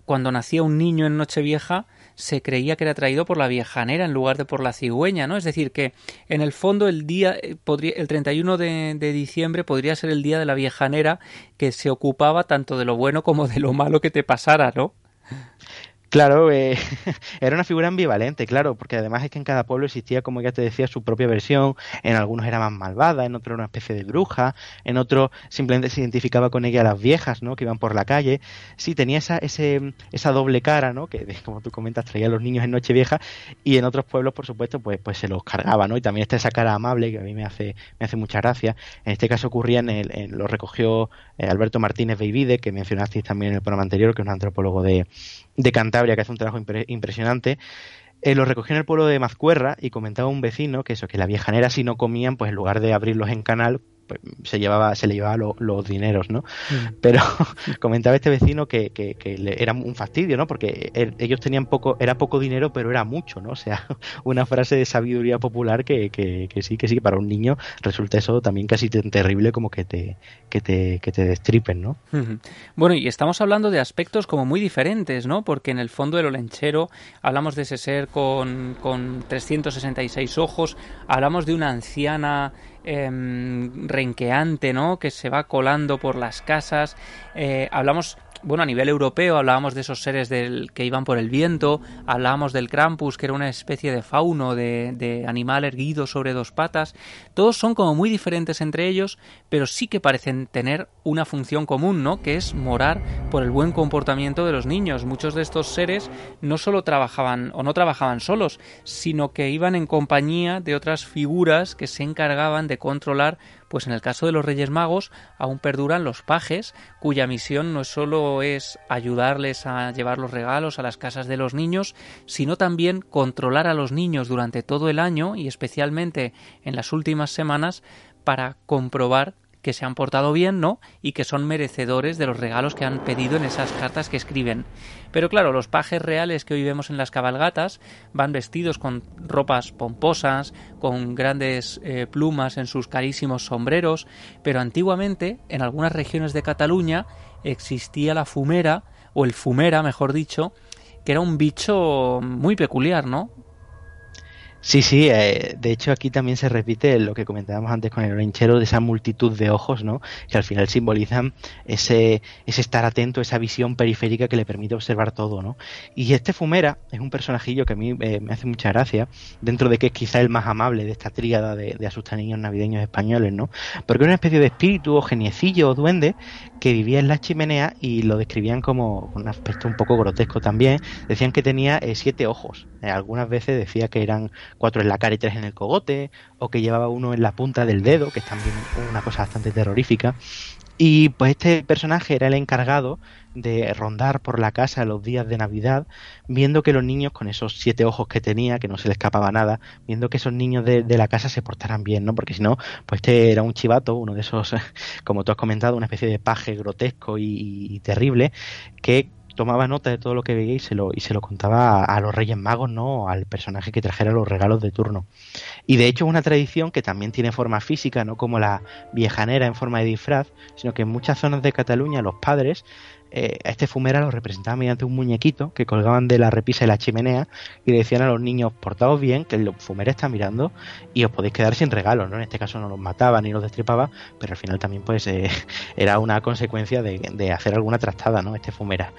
cuando nacía un niño en Nochevieja se creía que era traído por la viejanera en lugar de por la cigüeña, ¿no? Es decir, que en el fondo el día, eh, podría, el 31 de, de diciembre podría ser el día de la viejanera que se ocupaba tanto de lo bueno como de lo malo que te pasara, ¿no? Claro, eh, era una figura ambivalente, claro, porque además es que en cada pueblo existía, como ya te decía, su propia versión. En algunos era más malvada, en otros era una especie de bruja, en otros simplemente se identificaba con ella las viejas, ¿no? Que iban por la calle. Sí, tenía esa, ese, esa doble cara, ¿no? Que, como tú comentas, traía a los niños en Nochevieja y en otros pueblos, por supuesto, pues, pues se los cargaba, ¿no? Y también está esa cara amable que a mí me hace, me hace mucha gracia. En este caso ocurría en el, en, lo recogió eh, Alberto Martínez Beivide, que mencionasteis también en el programa anterior, que es un antropólogo de, de Cantabria que hace un trabajo impre impresionante. Eh, lo recogió en el pueblo de Mazcuerra y comentaba un vecino que eso, que la viejanera si no comían, pues en lugar de abrirlos en canal, se llevaba se le llevaba lo, los dineros no mm. pero comentaba este vecino que, que, que le, era un fastidio no porque ellos tenían poco era poco dinero pero era mucho no o sea una frase de sabiduría popular que, que, que sí que sí para un niño resulta eso también casi tan terrible como que te que te, que te destripen no bueno y estamos hablando de aspectos como muy diferentes no porque en el fondo del olenchero hablamos de ese ser con, con 366 ojos hablamos de una anciana eh, renqueante, ¿no? Que se va colando por las casas. Eh, hablamos bueno, a nivel europeo hablábamos de esos seres del, que iban por el viento, hablábamos del Krampus, que era una especie de fauno, de, de, animal erguido sobre dos patas. Todos son como muy diferentes entre ellos, pero sí que parecen tener una función común, ¿no? Que es morar por el buen comportamiento de los niños. Muchos de estos seres no solo trabajaban o no trabajaban solos, sino que iban en compañía de otras figuras que se encargaban de controlar pues en el caso de los Reyes Magos aún perduran los pajes, cuya misión no solo es ayudarles a llevar los regalos a las casas de los niños, sino también controlar a los niños durante todo el año y especialmente en las últimas semanas para comprobar que se han portado bien, ¿no? Y que son merecedores de los regalos que han pedido en esas cartas que escriben. Pero claro, los pajes reales que hoy vemos en las cabalgatas van vestidos con ropas pomposas, con grandes eh, plumas en sus carísimos sombreros, pero antiguamente, en algunas regiones de Cataluña, existía la fumera, o el fumera, mejor dicho, que era un bicho muy peculiar, ¿no? Sí, sí, eh, de hecho aquí también se repite lo que comentábamos antes con el orenchero de esa multitud de ojos, ¿no? Que al final simbolizan ese, ese estar atento, esa visión periférica que le permite observar todo, ¿no? Y este Fumera es un personajillo que a mí eh, me hace mucha gracia, dentro de que es quizá el más amable de esta tríada de, de niños navideños españoles, ¿no? Porque era una especie de espíritu o geniecillo o duende que vivía en la chimenea y lo describían como un aspecto un poco grotesco también. Decían que tenía eh, siete ojos. Algunas veces decía que eran cuatro en la cara y tres en el cogote, o que llevaba uno en la punta del dedo, que es también una cosa bastante terrorífica. Y pues este personaje era el encargado de rondar por la casa los días de Navidad, viendo que los niños, con esos siete ojos que tenía, que no se le escapaba nada, viendo que esos niños de, la casa se portaran bien, ¿no? Porque si no, pues este era un chivato, uno de esos, como tú has comentado, una especie de paje grotesco y terrible, que tomaba nota de todo lo que veía y se lo, y se lo contaba a, los Reyes Magos, ¿no? Al personaje que trajera los regalos de turno. Y de hecho es una tradición que también tiene forma física, no como la viejanera en forma de disfraz, sino que en muchas zonas de Cataluña los padres eh, a este fumera lo representaban mediante un muñequito que colgaban de la repisa de la chimenea y le decían a los niños, portaos bien, que el fumera está mirando y os podéis quedar sin regalos, ¿no? En este caso no los mataba ni los destripaba, pero al final también pues eh, era una consecuencia de, hacer alguna trastada, ¿no? Este fumera.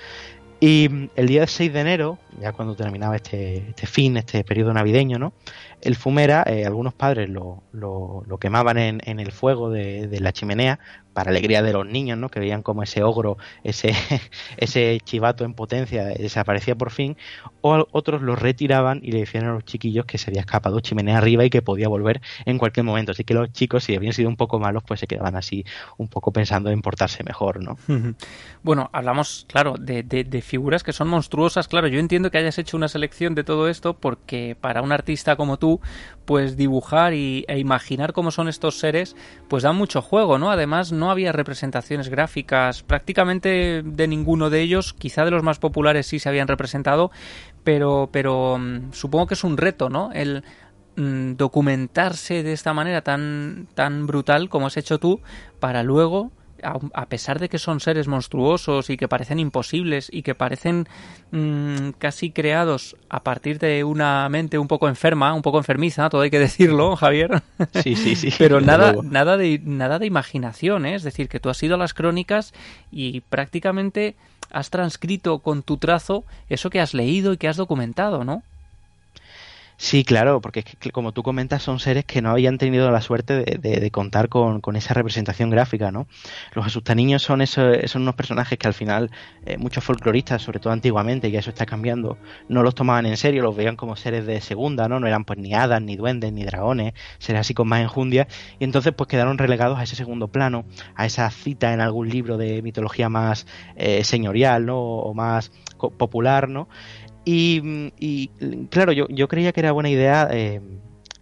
Y el día 6 de enero, ya cuando terminaba este, este fin, este periodo navideño, ¿no? El fumera, eh, algunos padres lo, lo, quemaban en, en, el fuego de, de, la chimenea para alegría de los niños, ¿no? Que veían como ese ogro, ese, ese chivato en potencia desaparecía por fin, o otros lo retiraban y le decían a los chiquillos que se había escapado chimenea arriba y que podía volver en cualquier momento. Así que los chicos, si habían sido un poco malos, pues se quedaban así un poco pensando en portarse mejor, ¿no? Bueno, hablamos, claro, de, de, figuras que son monstruosas. Claro, yo entiendo que hayas hecho una selección de todo esto porque para un artista como tú, pues dibujar y, e imaginar cómo son estos seres, pues da mucho juego, ¿no? Además, no había representaciones gráficas prácticamente de ninguno de ellos, quizá de los más populares sí se habían representado, pero, pero mm, supongo que es un reto, ¿no? El mm, documentarse de esta manera tan, tan brutal como has hecho tú para luego a, pesar de que son seres monstruosos y que parecen imposibles y que parecen mm, casi creados a partir de una mente un poco enferma, un poco enfermiza, todo hay que decirlo, Javier. Sí, sí, sí. Pero nada, nada de nada de imaginación, ¿eh? es decir, que tú has ido a las crónicas y prácticamente has transcrito con tu trazo eso que has leído y que has documentado, ¿no? Sí, claro, porque es que, como tú comentas, son seres que no habían tenido la suerte de, contar con, esa representación gráfica, ¿no? Los asustaniños son, esos, son unos personajes que al final eh, muchos folcloristas, sobre todo antiguamente, y eso está cambiando, no los tomaban en serio, los veían como seres de segunda, ¿no? No eran pues ni hadas, ni duendes, ni dragones, seres así con más enjundia, y entonces pues quedaron relegados a ese segundo plano, a esa cita en algún libro de mitología más eh, señorial, ¿no? O más popular, ¿no? Y, claro, yo, yo, creía que era buena idea eh,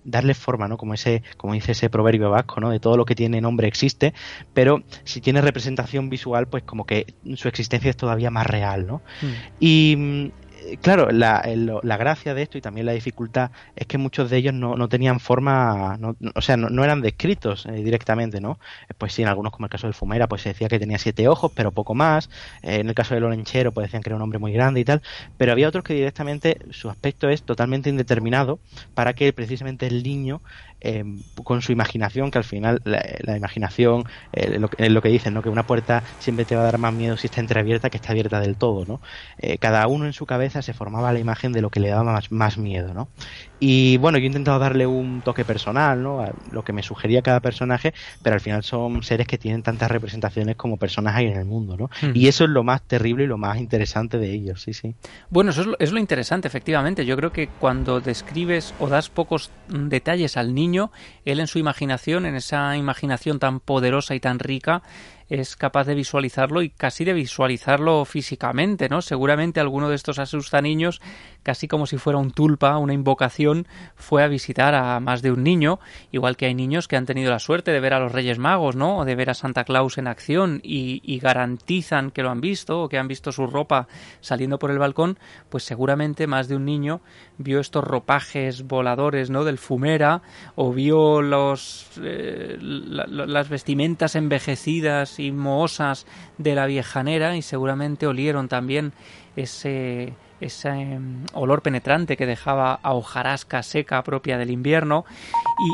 darle forma, ¿no? Como ese, como dice ese proverbio vasco, ¿no? De todo lo que tiene nombre existe, pero si tiene representación visual, pues como que su existencia es todavía más real, ¿no? Mm. Y claro, la, la, gracia de esto y también la dificultad es que muchos de ellos no, no tenían forma, o sea, no, eran descritos eh, directamente, ¿no? Pues sí, en algunos, como el caso del Fumera, pues se decía que tenía siete ojos, pero poco más. Eh, en el caso del Olenchero, pues decían que era un hombre muy grande y tal. Pero había otros que directamente su aspecto es totalmente indeterminado para que precisamente el niño eh, con su imaginación, que al final la, imaginación eh, lo, es lo que dicen, ¿no? que una puerta siempre te va a dar más miedo si está entreabierta que está abierta del todo. ¿no? Eh, cada uno en su cabeza se formaba la imagen de lo que le daba más, más miedo. ¿no? Y bueno, yo he intentado darle un toque personal, ¿no? A lo que me sugería cada personaje, pero al final son seres que tienen tantas representaciones como personas hay en el mundo, ¿no? Y eso es lo más terrible y lo más interesante de ellos, sí, sí. Bueno, eso es lo, es lo interesante, efectivamente. Yo creo que cuando describes o das pocos detalles al niño, él en su imaginación, en esa imaginación tan poderosa y tan rica, es capaz de visualizarlo y casi de visualizarlo físicamente, ¿no? Seguramente alguno de estos asusta niños, casi como si fuera un tulpa, una invocación, fue a visitar a más de un niño, igual que hay niños que han tenido la suerte de ver a los Reyes Magos, ¿no? O de ver a Santa Claus en acción y, garantizan que lo han visto o que han visto su ropa saliendo por el balcón, pues seguramente más de un niño vio estos ropajes voladores, ¿no? Del fumera o vio los eh, las vestimentas envejecidas y mohosas de la viejanera y seguramente olieron también ese ese em, olor penetrante que dejaba a hojarasca seca propia del invierno.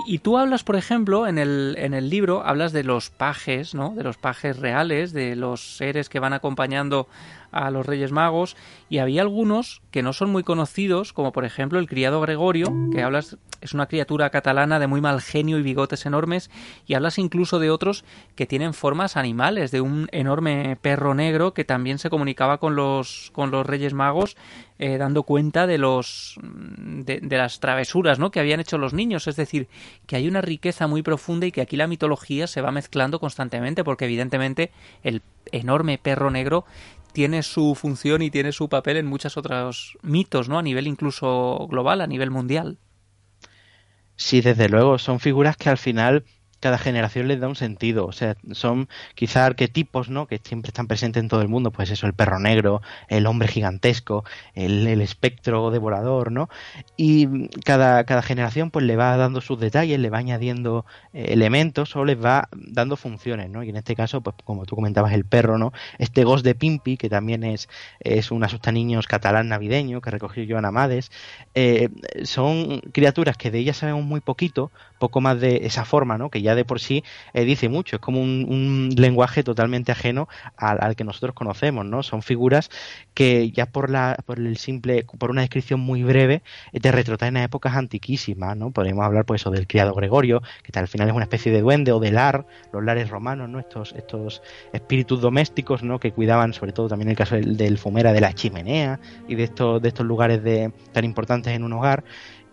Y, tú hablas, por ejemplo, en el, en el libro, hablas de los pajes, ¿no? De los pajes reales, de los seres que van acompañando a los Reyes Magos, y había algunos que no son muy conocidos, como por ejemplo el criado Gregorio, que hablas es una criatura catalana de muy mal genio y bigotes enormes, y hablas incluso de otros que tienen formas animales, de un enorme perro negro que también se comunicaba con los, con los Reyes Magos, eh, dando cuenta de los de, de, las travesuras ¿no? que habían hecho los niños. Es decir, que hay una riqueza muy profunda y que aquí la mitología se va mezclando constantemente, porque evidentemente el enorme perro negro tiene su función y tiene su papel en muchos otros mitos, ¿no? A nivel incluso global, a nivel mundial. Sí, desde luego, son figuras que al final cada generación les da un sentido. O sea, son quizá arquetipos, ¿no? Que siempre están presentes en todo el mundo. Pues eso, el perro negro, el hombre gigantesco, el, espectro devorador, ¿no? Y cada, cada generación pues le va dando sus detalles, le va añadiendo eh, elementos o les va dando funciones, ¿no? Y en este caso, pues como tú comentabas, el perro, ¿no? Este Ghost de Pimpi, que también es, es un asustaniños catalán navideño que recogió Joan Amades, eh, son criaturas que de ellas sabemos muy poquito, poco más de esa forma, ¿no? Que ya de por sí eh, dice mucho, es como un, lenguaje totalmente ajeno al, que nosotros conocemos, ¿no? Son figuras que ya por la por el simple por una descripción muy breve eh, te retrotraen a épocas antiquísimas, ¿no? Podríamos hablar pues eso del criado Gregorio, que al final es una especie de duende o de lar, los lares romanos, ¿no? Estos estos espíritus domésticos, ¿no? Que cuidaban sobre todo también el caso del, fumera de la chimenea y de estos de estos lugares de tan importantes en un hogar.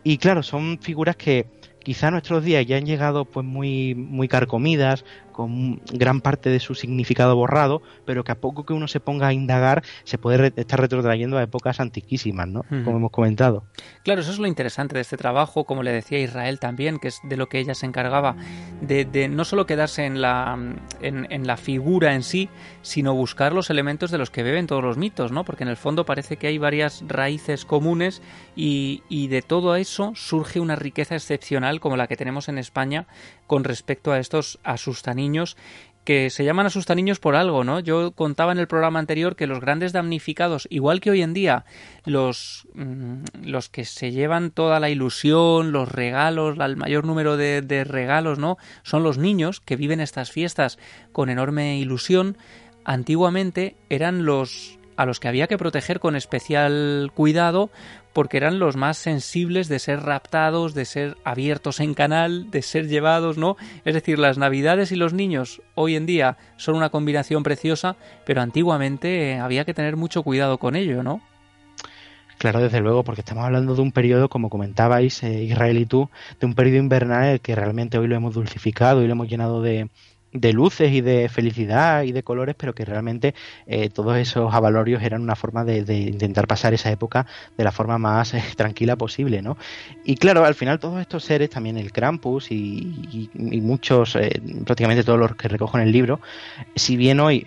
Y claro, son figuras que quizá nuestros días ya han llegado pues muy muy carcomidas con gran parte de su significado borrado, pero que a poco que uno se ponga a indagar se puede estar retrotrayendo a épocas antiquísimas, ¿no? Como hemos comentado. Claro, eso es lo interesante de este trabajo, como le decía Israel también, que es de lo que ella se encargaba, de, no solo quedarse en la, en, la figura en sí, sino buscar los elementos de los que beben todos los mitos, ¿no? Porque en el fondo parece que hay varias raíces comunes y, y de todo eso surge una riqueza excepcional como la que tenemos en España con respecto a estos que se llaman asustaniños por algo, ¿no? Yo contaba en el programa anterior que los grandes damnificados, igual que hoy en día, los, mm, los que se llevan toda la ilusión, los regalos, el mayor número de, de regalos, ¿no? Son los niños que viven estas fiestas con enorme ilusión. Antiguamente eran los a los que había que proteger con especial cuidado porque eran los más sensibles de ser raptados, de ser abiertos en canal, de ser llevados, ¿no? Es decir, las navidades y los niños hoy en día son una combinación preciosa, pero antiguamente eh, había que tener mucho cuidado con ello, ¿no? Claro, desde luego, porque estamos hablando de un periodo, como comentabais, eh, Israel y tú, de un periodo invernal que realmente hoy lo hemos dulcificado y lo hemos llenado de, de luces y de felicidad y de colores, pero que realmente eh, todos esos avalorios eran una forma de, intentar pasar esa época de la forma más eh, tranquila posible, ¿no? Y claro, al final todos estos seres, también el Krampus y, muchos, eh, prácticamente todos los que recojo en el libro, si bien hoy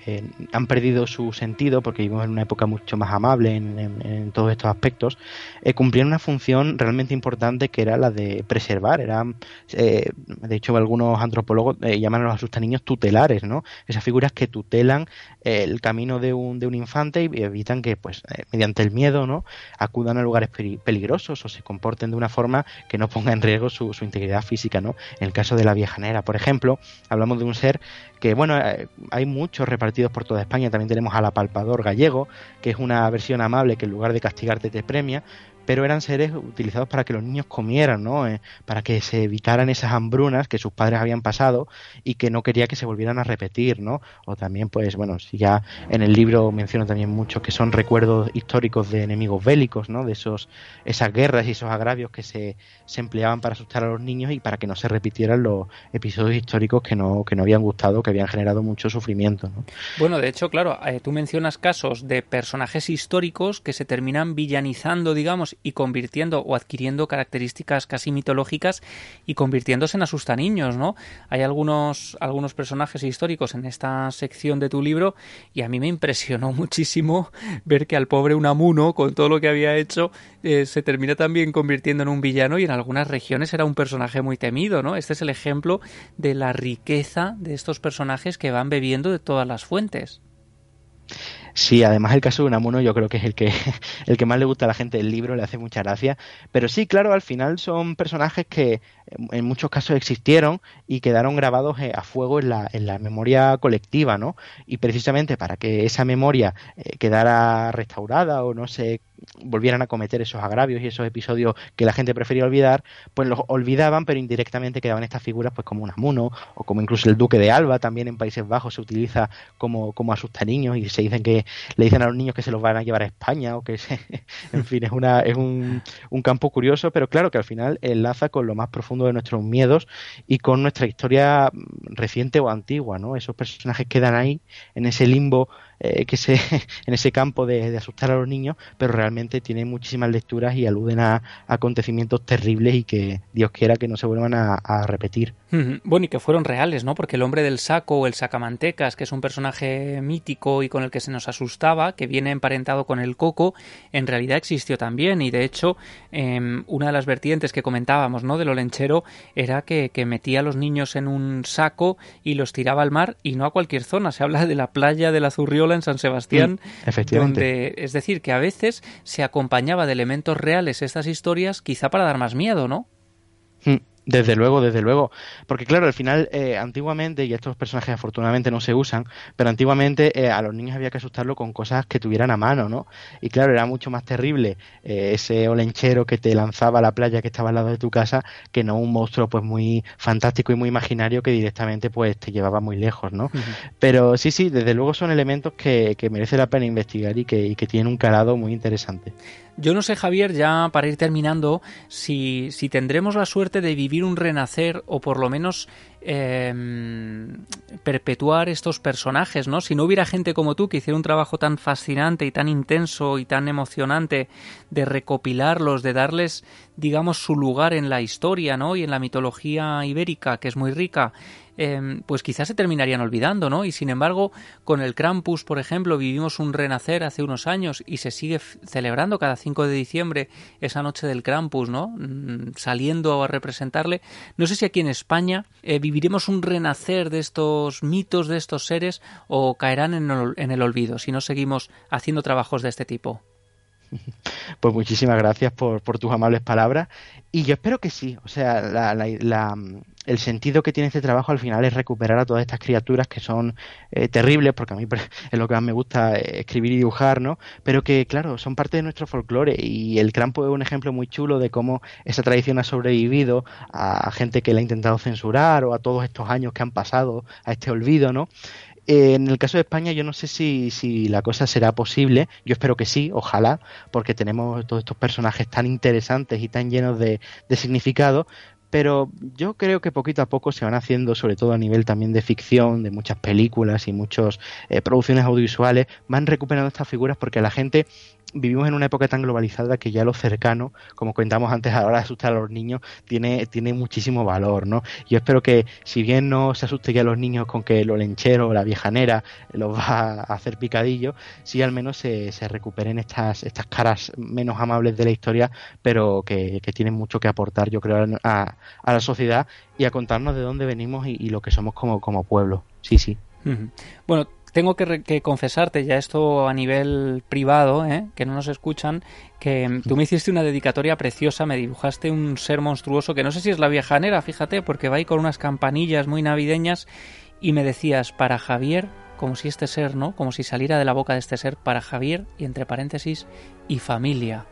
han perdido su sentido, porque vivimos en una época mucho más amable en, todos estos aspectos, cumplían una función realmente importante que era la de preservar, eran, de hecho algunos antropólogos llaman a los tutelares, ¿no? Esas figuras que tutelan el camino de un, de un infante y evitan que, pues, eh, mediante el miedo, ¿no? Acudan a lugares peligrosos o se comporten de una forma que no ponga en riesgo su, integridad física, ¿no? En el caso de la viejanera, por ejemplo, hablamos de un ser que, bueno, eh, hay muchos repartidos por toda España. También tenemos al apalpador gallego, que es una versión amable que en lugar de castigarte te premia, pero eran seres utilizados para que los niños comieran, ¿no? Eh, para que se evitaran esas hambrunas que sus padres habían pasado y que no quería que se volvieran a repetir, ¿no? O también, pues, bueno, si ya en el libro menciono también mucho que son recuerdos históricos de enemigos bélicos, ¿no? De esos, esas guerras y esos agravios que se, se empleaban para asustar a los niños y para que no se repitieran los episodios históricos que no, que no habían gustado, que habían generado mucho sufrimiento, ¿no? Bueno, de hecho, claro, eh, tú mencionas casos de personajes históricos que se terminan villanizando, digamos, y convirtiendo o adquiriendo características casi mitológicas y convirtiéndose en asustaniños, ¿no? Hay algunos, algunos personajes históricos en esta sección de tu libro y a mí me impresionó muchísimo ver que al pobre Unamuno, con todo lo que había hecho, eh, se termina también convirtiendo en un villano y en algunas regiones era un personaje muy temido, ¿no? Este es el ejemplo de la riqueza de estos personajes que van bebiendo de todas las fuentes. Sí, además el caso de Unamuno yo creo que es el que, el que más le gusta a la gente del libro, le hace mucha gracia. Pero sí, claro, al final son personajes que en muchos casos existieron y quedaron grabados eh, a fuego en la, en la memoria colectiva, ¿no? Y precisamente para que esa memoria eh, quedara restaurada o no se volvieran a cometer esos agravios y esos episodios que la gente prefería olvidar, pues los olvidaban, pero indirectamente quedaban estas figuras pues como Unamuno o como incluso el Duque de Alba, también en Países Bajos se utiliza como, como niños y se dicen que le dicen a los niños que se los van a llevar a España o que en fin, es, una, es un, un campo curioso, pero claro que al final enlaza con lo más profundo de nuestros miedos y con nuestra historia reciente o antigua, ¿no? Esos personajes quedan ahí, en ese limbo eh, que se, en ese campo de, asustar a los niños, pero realmente tienen muchísimas lecturas y aluden a, acontecimientos terribles y que Dios quiera que no se vuelvan a, repetir. Bueno, y que fueron reales, ¿no? Porque el hombre del saco o el sacamantecas, que es un personaje mítico y con el que se nos asustaba, que viene emparentado con el coco, en realidad existió también. Y de hecho, em, una de las vertientes que comentábamos, ¿no? Del olenchero era que, que metía a los niños en un saco y los tiraba al mar y no a cualquier zona. Se habla de la playa de la Zurriola en San Sebastián, mm, donde es decir que a veces se acompañaba de elementos reales estas historias, quizá para dar más miedo, ¿no? Mm. Desde luego, desde luego. Porque claro, al final, eh, antiguamente, y estos personajes afortunadamente no se usan, pero antiguamente eh, a los niños había que asustarlo con cosas que tuvieran a mano, ¿no? Y claro, era mucho más terrible eh, ese olenchero que te lanzaba a la playa que estaba al lado de tu casa que no un monstruo pues muy fantástico y muy imaginario que directamente pues te llevaba muy lejos, ¿no? Pero sí, sí, desde luego son elementos que, que merece la pena investigar y que, y que tienen un calado muy interesante. Yo no sé, Javier, ya para ir terminando, si, si tendremos la suerte de vivir un renacer o por lo menos em, perpetuar estos personajes, ¿no? Si no hubiera gente como tú que hiciera un trabajo tan fascinante y tan intenso y tan emocionante de recopilarlos, de darles, digamos, su lugar en la historia, ¿no? Y en la mitología ibérica, que es muy rica, Em, pues quizás se terminarían olvidando, ¿no? Y sin embargo, con el Krampus, por ejemplo, vivimos un renacer hace unos años y se sigue celebrando cada 5 de diciembre esa noche del Krampus, ¿no? Mm, saliendo a representarle. No sé si aquí en España eh, viviremos un renacer de estos mitos, de estos seres, o caerán en el olvido si no seguimos haciendo trabajos de este tipo. Pues muchísimas gracias por, tus amables palabras. Y yo espero que sí. O sea, el sentido que tiene este trabajo al final es recuperar a todas estas criaturas que son eh, terribles, porque a mí es lo que más me gusta eh, escribir y dibujar, ¿no? Pero que, claro, son parte de nuestro folclore. Y el Crampo es un ejemplo muy chulo de cómo esa tradición ha sobrevivido a gente que la ha intentado censurar o a todos estos años que han pasado a este olvido, ¿no? Eh, en el caso de España yo no sé si, si, la cosa será posible, yo espero que sí, ojalá, porque tenemos todos estos personajes tan interesantes y tan llenos de, de significado, pero yo creo que poquito a poco se van haciendo, sobre todo a nivel también de ficción, de muchas películas y muchas eh, producciones audiovisuales, van recuperando estas figuras porque la gente vivimos en una época tan globalizada que ya lo cercano, como comentamos antes a la hora de asustar a los niños, tiene, tiene muchísimo valor, ¿no? Yo espero que, si bien no se asuste ya a los niños con que lo lenchero o la viejanera los va a hacer picadillo, sí al menos se, se recuperen estas, estas caras menos amables de la historia, pero que, tienen mucho que aportar, yo creo, a, a, la sociedad y a contarnos de dónde venimos y, lo que somos como, como pueblo. Sí, sí. Bueno, tengo que, confesarte ya esto a nivel privado, ¿eh? que no nos escuchan, que tú me hiciste una dedicatoria preciosa, me dibujaste un ser monstruoso que no sé si es la viejanera, fíjate, porque va ahí con unas campanillas muy navideñas y me decías para Javier, como si este ser, ¿no? Como si saliera de la boca de este ser para Javier y entre paréntesis y familia.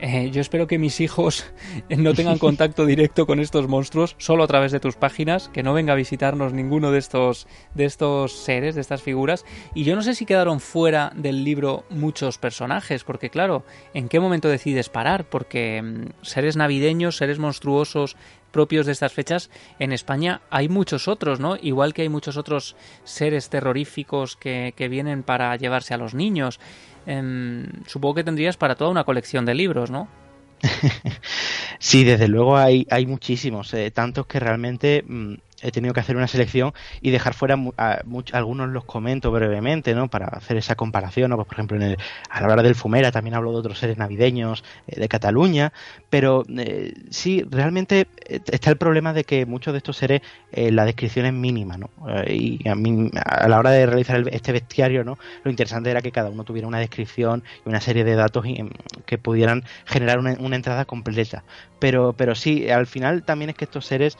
Eh, yo espero que mis hijos no tengan contacto directo con estos monstruos, solo a través de tus páginas, que no venga a visitarnos ninguno de estos, de estos seres, de estas figuras. Y yo no sé si quedaron fuera del libro muchos personajes, porque claro, ¿en qué momento decides parar? Porque mm, seres navideños, seres monstruosos, propios de estas fechas, en España hay muchos otros, ¿no? Igual que hay muchos otros seres terroríficos que, que vienen para llevarse a los niños. Em, supongo que tendrías para toda una colección de libros, ¿no? sí, desde luego hay, hay muchísimos, eh, tantos que realmente mm, he tenido que hacer una selección y dejar fuera algunos los comento brevemente, ¿no? Para hacer esa comparación, ¿no? Pues, por ejemplo, en el, a la hora del Fumera también hablo de otros seres navideños eh, de Cataluña, pero eh, sí, realmente eh, está el problema de que muchos de estos seres la descripción es mínima, ¿no? y a, mí, a la hora de realizar este bestiario, ¿no? Lo interesante era que cada uno tuviera una descripción y una serie de datos em, que pudieran generar una, una entrada completa. Pero, pero sí, al final también es que estos seres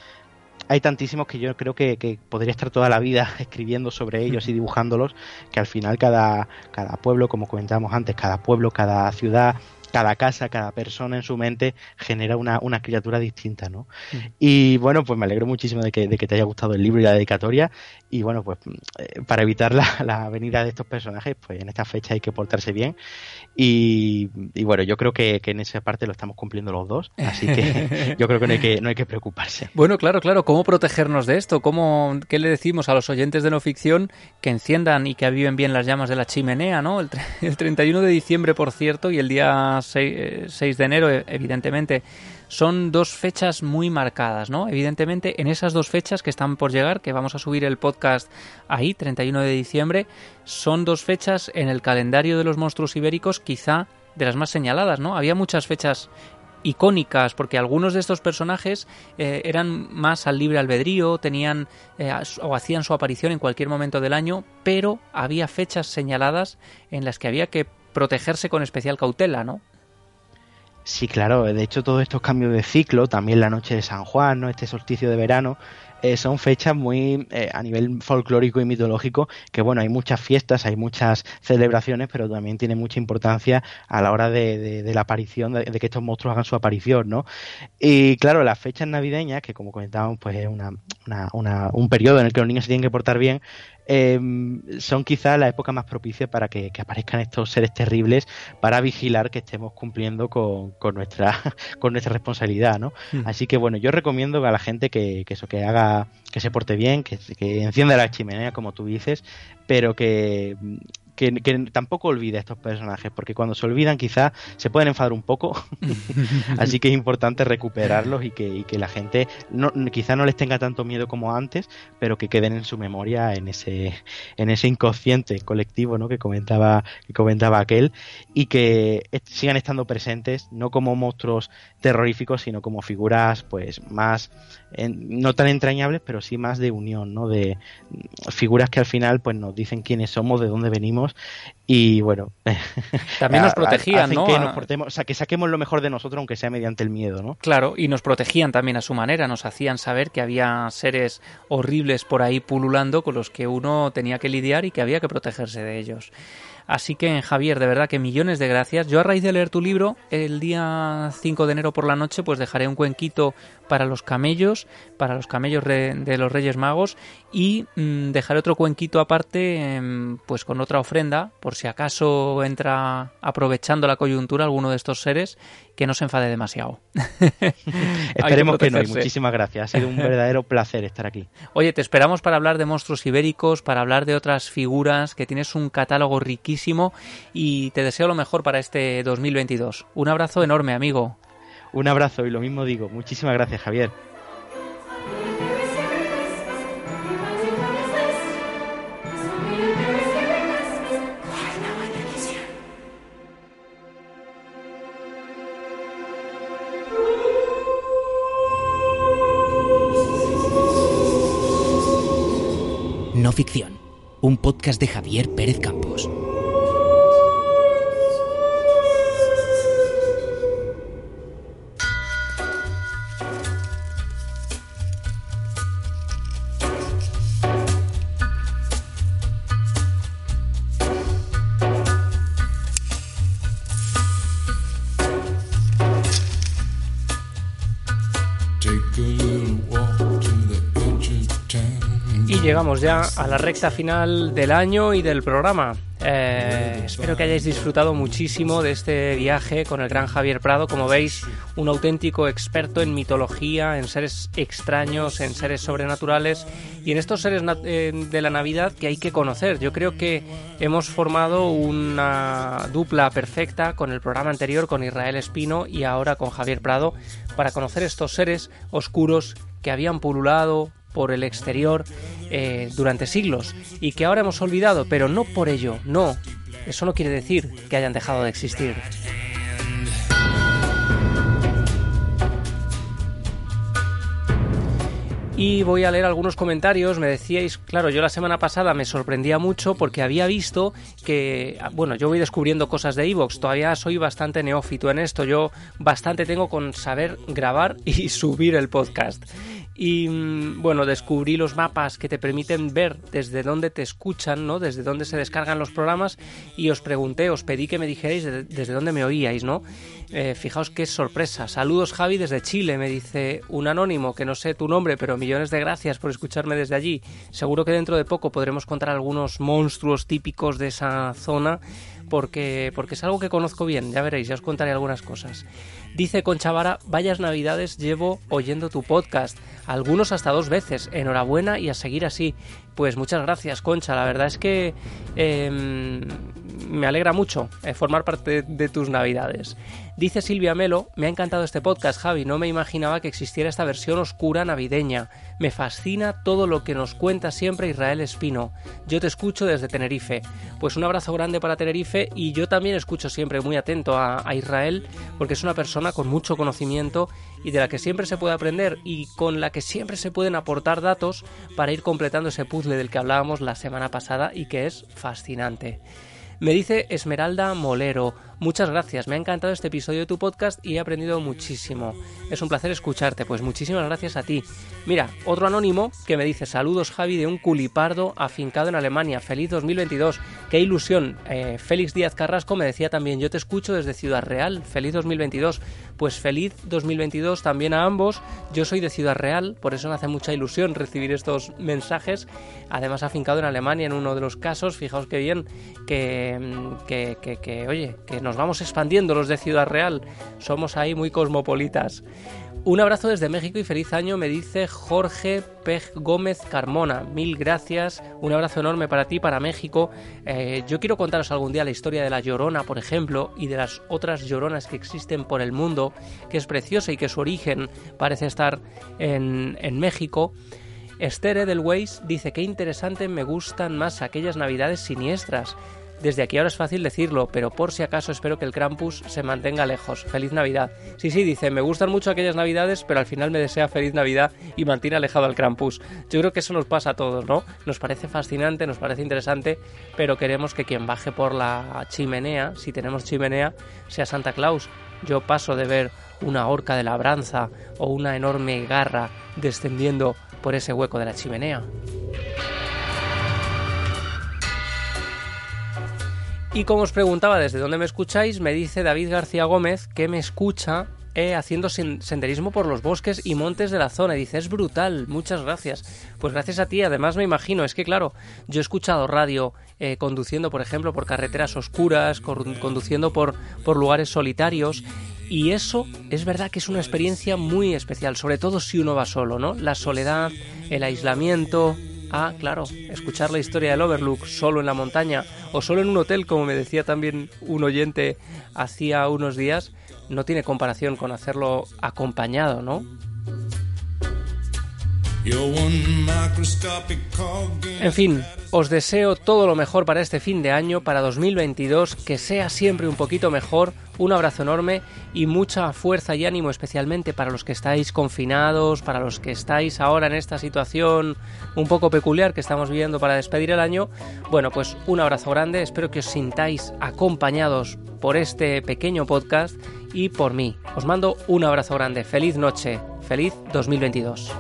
hay tantísimos que yo creo que, podría estar toda la vida escribiendo sobre ellos y dibujándolos, que al final cada, cada pueblo, como comentábamos antes, cada pueblo, cada ciudad, cada casa, cada persona en su mente genera una, una criatura distinta, ¿no? Y bueno, pues me alegro muchísimo de que, de que, te haya gustado el libro y la dedicatoria. Y bueno, pues eh, para evitar la, la, venida de estos personajes, pues en esta fecha hay que portarse bien. Y, y bueno, yo creo que, que, en esa parte lo estamos cumpliendo los dos. Así que yo creo que no hay que, no hay que preocuparse. Bueno, claro, claro. ¿Cómo protegernos de esto? ¿Cómo, ¿Qué le decimos a los oyentes de no ficción que enciendan y que aviven bien las llamas de la chimenea, ¿no? El, el 31 de diciembre, por cierto, y el día 6, eh, de enero, e, evidentemente, son dos fechas muy marcadas, ¿no? Evidentemente, en esas dos fechas que están por llegar, que vamos a subir el podcast ahí, 31 de diciembre, son dos fechas en el calendario de los monstruos ibéricos quizá de las más señaladas, ¿no? Había muchas fechas icónicas porque algunos de estos personajes eh, eran más al libre albedrío, tenían eh, o hacían su aparición en cualquier momento del año, pero había fechas señaladas en las que había que protegerse con especial cautela, ¿no? Sí, claro. De hecho, todos estos cambios de ciclo, también la noche de San Juan, ¿no? Este solsticio de verano, eh, son fechas muy eh, a nivel folclórico y mitológico que bueno hay muchas fiestas hay muchas celebraciones pero también tiene mucha importancia a la hora de, la aparición de, que estos monstruos hagan su aparición no y claro las fechas navideñas que como comentábamos pues es una, un periodo en el que los niños se tienen que portar bien Em, son quizás la época más propicia para que, aparezcan estos seres terribles para vigilar que estemos cumpliendo con, nuestra con nuestra responsabilidad, ¿no? Hmm. Así que bueno, yo recomiendo a la gente que, que eso que haga que se porte bien, que, que encienda la chimenea como tú dices, pero que que, tampoco olvide a estos personajes, porque cuando se olvidan quizás se pueden enfadar un poco, así que es importante recuperarlos y que, que la gente no, quizá no les tenga tanto miedo como antes, pero que queden en su memoria en ese, en ese inconsciente colectivo ¿no? que, comentaba, que comentaba aquel y que sigan estando presentes no como monstruos terroríficos, sino como figuras pues más no tan entrañables, pero sí más de unión, ¿no? De figuras que al final pues nos dicen quiénes somos, de dónde venimos y bueno también nos protegían ¿no? que nos portemos, o sea que saquemos lo mejor de nosotros aunque sea mediante el miedo no claro y nos protegían también a su manera nos hacían saber que había seres horribles por ahí pululando con los que uno tenía que lidiar y que había que protegerse de ellos Así que, Javier, de verdad que millones de gracias. Yo a raíz de leer tu libro, el día 5 de enero por la noche, pues dejaré un cuenquito para los camellos, para los camellos de los Reyes Magos y mm, dejaré otro cuenquito aparte, em, pues con otra ofrenda, por si acaso entra aprovechando la coyuntura alguno de estos seres, que no se enfade demasiado. Esperemos que, no, y muchísimas gracias. Ha sido un verdadero placer estar aquí. Oye, te esperamos para hablar de monstruos ibéricos, para hablar de otras figuras, que tienes un catálogo riquísimo y te deseo lo mejor para este 2022. Un abrazo enorme, amigo. Un abrazo y lo mismo digo. Muchísimas gracias, Javier. No ficción, un podcast de Javier Pérez Campos. Ya a la recta final del año y del programa. Eh, espero que hayáis disfrutado muchísimo de este viaje con el gran Javier Prado. Como veis, un auténtico experto en mitología, en seres extraños, en seres sobrenaturales y en estos seres eh, de la Navidad que hay que conocer. Yo creo que hemos formado una dupla perfecta con el programa anterior, con Israel Espino y ahora con Javier Prado, para conocer estos seres oscuros que habían pululado por el exterior eh, durante siglos y que ahora hemos olvidado, pero no por ello, no. Eso no quiere decir que hayan dejado de existir. Y voy a leer algunos comentarios. Me decíais, claro, yo la semana pasada me sorprendía mucho porque había visto que, bueno, yo voy descubriendo cosas de Evox. Todavía soy bastante neófito en esto. Yo bastante tengo con saber grabar y subir el podcast y mm, bueno, descubrí los mapas que te permiten ver desde dónde te escuchan, ¿no? Desde dónde se descargan los programas y os pregunté, os pedí que me dijerais desde dónde me oíais, ¿no? Eh, fijaos qué sorpresa. Saludos Javi desde Chile, me dice un anónimo, que no sé tu nombre, pero millones de gracias por escucharme desde allí. Seguro que dentro de poco podremos contar algunos monstruos típicos de esa zona porque, porque es algo que conozco bien, ya veréis, ya os contaré algunas cosas. Dice Concha Vara, vayas navidades llevo oyendo tu podcast, algunos hasta dos veces, enhorabuena y a seguir así. Pues muchas gracias Concha, la verdad es que em, me alegra mucho eh, formar parte de tus navidades. Dice Silvia Melo, me ha encantado este podcast, Javi, no me imaginaba que existiera esta versión oscura navideña. Me fascina todo lo que nos cuenta siempre Israel Espino. Yo te escucho desde Tenerife. Pues un abrazo grande para Tenerife y yo también escucho siempre muy atento a, a Israel porque es una persona con mucho conocimiento y de la que siempre se puede aprender y con la que siempre se pueden aportar datos para ir completando ese puzzle del que hablábamos la semana pasada y que es fascinante. Me dice Esmeralda Molero, Muchas gracias, me ha encantado este episodio de tu podcast y he aprendido muchísimo. Es un placer escucharte, pues muchísimas gracias a ti. Mira, otro anónimo que me dice saludos Javi de un culipardo afincado en Alemania, feliz 2022, qué ilusión. Eh, Félix Díaz Carrasco me decía también, yo te escucho desde Ciudad Real, feliz 2022. Pues feliz 2022 también a ambos, yo soy de Ciudad Real, por eso me hace mucha ilusión recibir estos mensajes, además afincado en Alemania en uno de los casos, fijaos qué bien que, que, que, que oye, que nos vamos expandiendo los de Ciudad Real. Somos ahí muy cosmopolitas. Un abrazo desde México y feliz año, me dice Jorge Pej Gómez Carmona. Mil gracias, un abrazo enorme para ti, para México. Eh, yo quiero contaros algún día la historia de la Llorona, por ejemplo, y de las otras Lloronas que existen por el mundo, que es preciosa y que su origen parece estar en, en México. Esther Edelweiss dice que interesante, me gustan más aquellas navidades siniestras. Desde aquí ahora es fácil decirlo, pero por si acaso espero que el Krampus se mantenga lejos. Feliz Navidad. Sí, sí, dice, me gustan mucho aquellas Navidades, pero al final me desea feliz Navidad y mantiene alejado al Krampus. Yo creo que eso nos pasa a todos, ¿no? Nos parece fascinante, nos parece interesante, pero queremos que quien baje por la chimenea, si tenemos chimenea, sea Santa Claus. Yo paso de ver una horca de labranza o una enorme garra descendiendo por ese hueco de la chimenea. Y como os preguntaba desde dónde me escucháis, me dice David García Gómez que me escucha eh, haciendo senderismo por los bosques y montes de la zona. Y dice, es brutal, muchas gracias. Pues gracias a ti, además me imagino, es que claro, yo he escuchado radio eh, conduciendo, por ejemplo, por carreteras oscuras, conduciendo por, por lugares solitarios. Y eso es verdad que es una experiencia muy especial, sobre todo si uno va solo, ¿no? La soledad, el aislamiento, Ah, claro, escuchar la historia del Overlook solo en la montaña o solo en un hotel, como me decía también un oyente hacía unos días, no tiene comparación con hacerlo acompañado, ¿no? En fin, os deseo todo lo mejor para este fin de año, para 2022, que sea siempre un poquito mejor. Un abrazo enorme y mucha fuerza y ánimo especialmente para los que estáis confinados, para los que estáis ahora en esta situación un poco peculiar que estamos viviendo para despedir el año. Bueno, pues un abrazo grande, espero que os sintáis acompañados por este pequeño podcast y por mí. Os mando un abrazo grande, feliz noche, feliz 2022.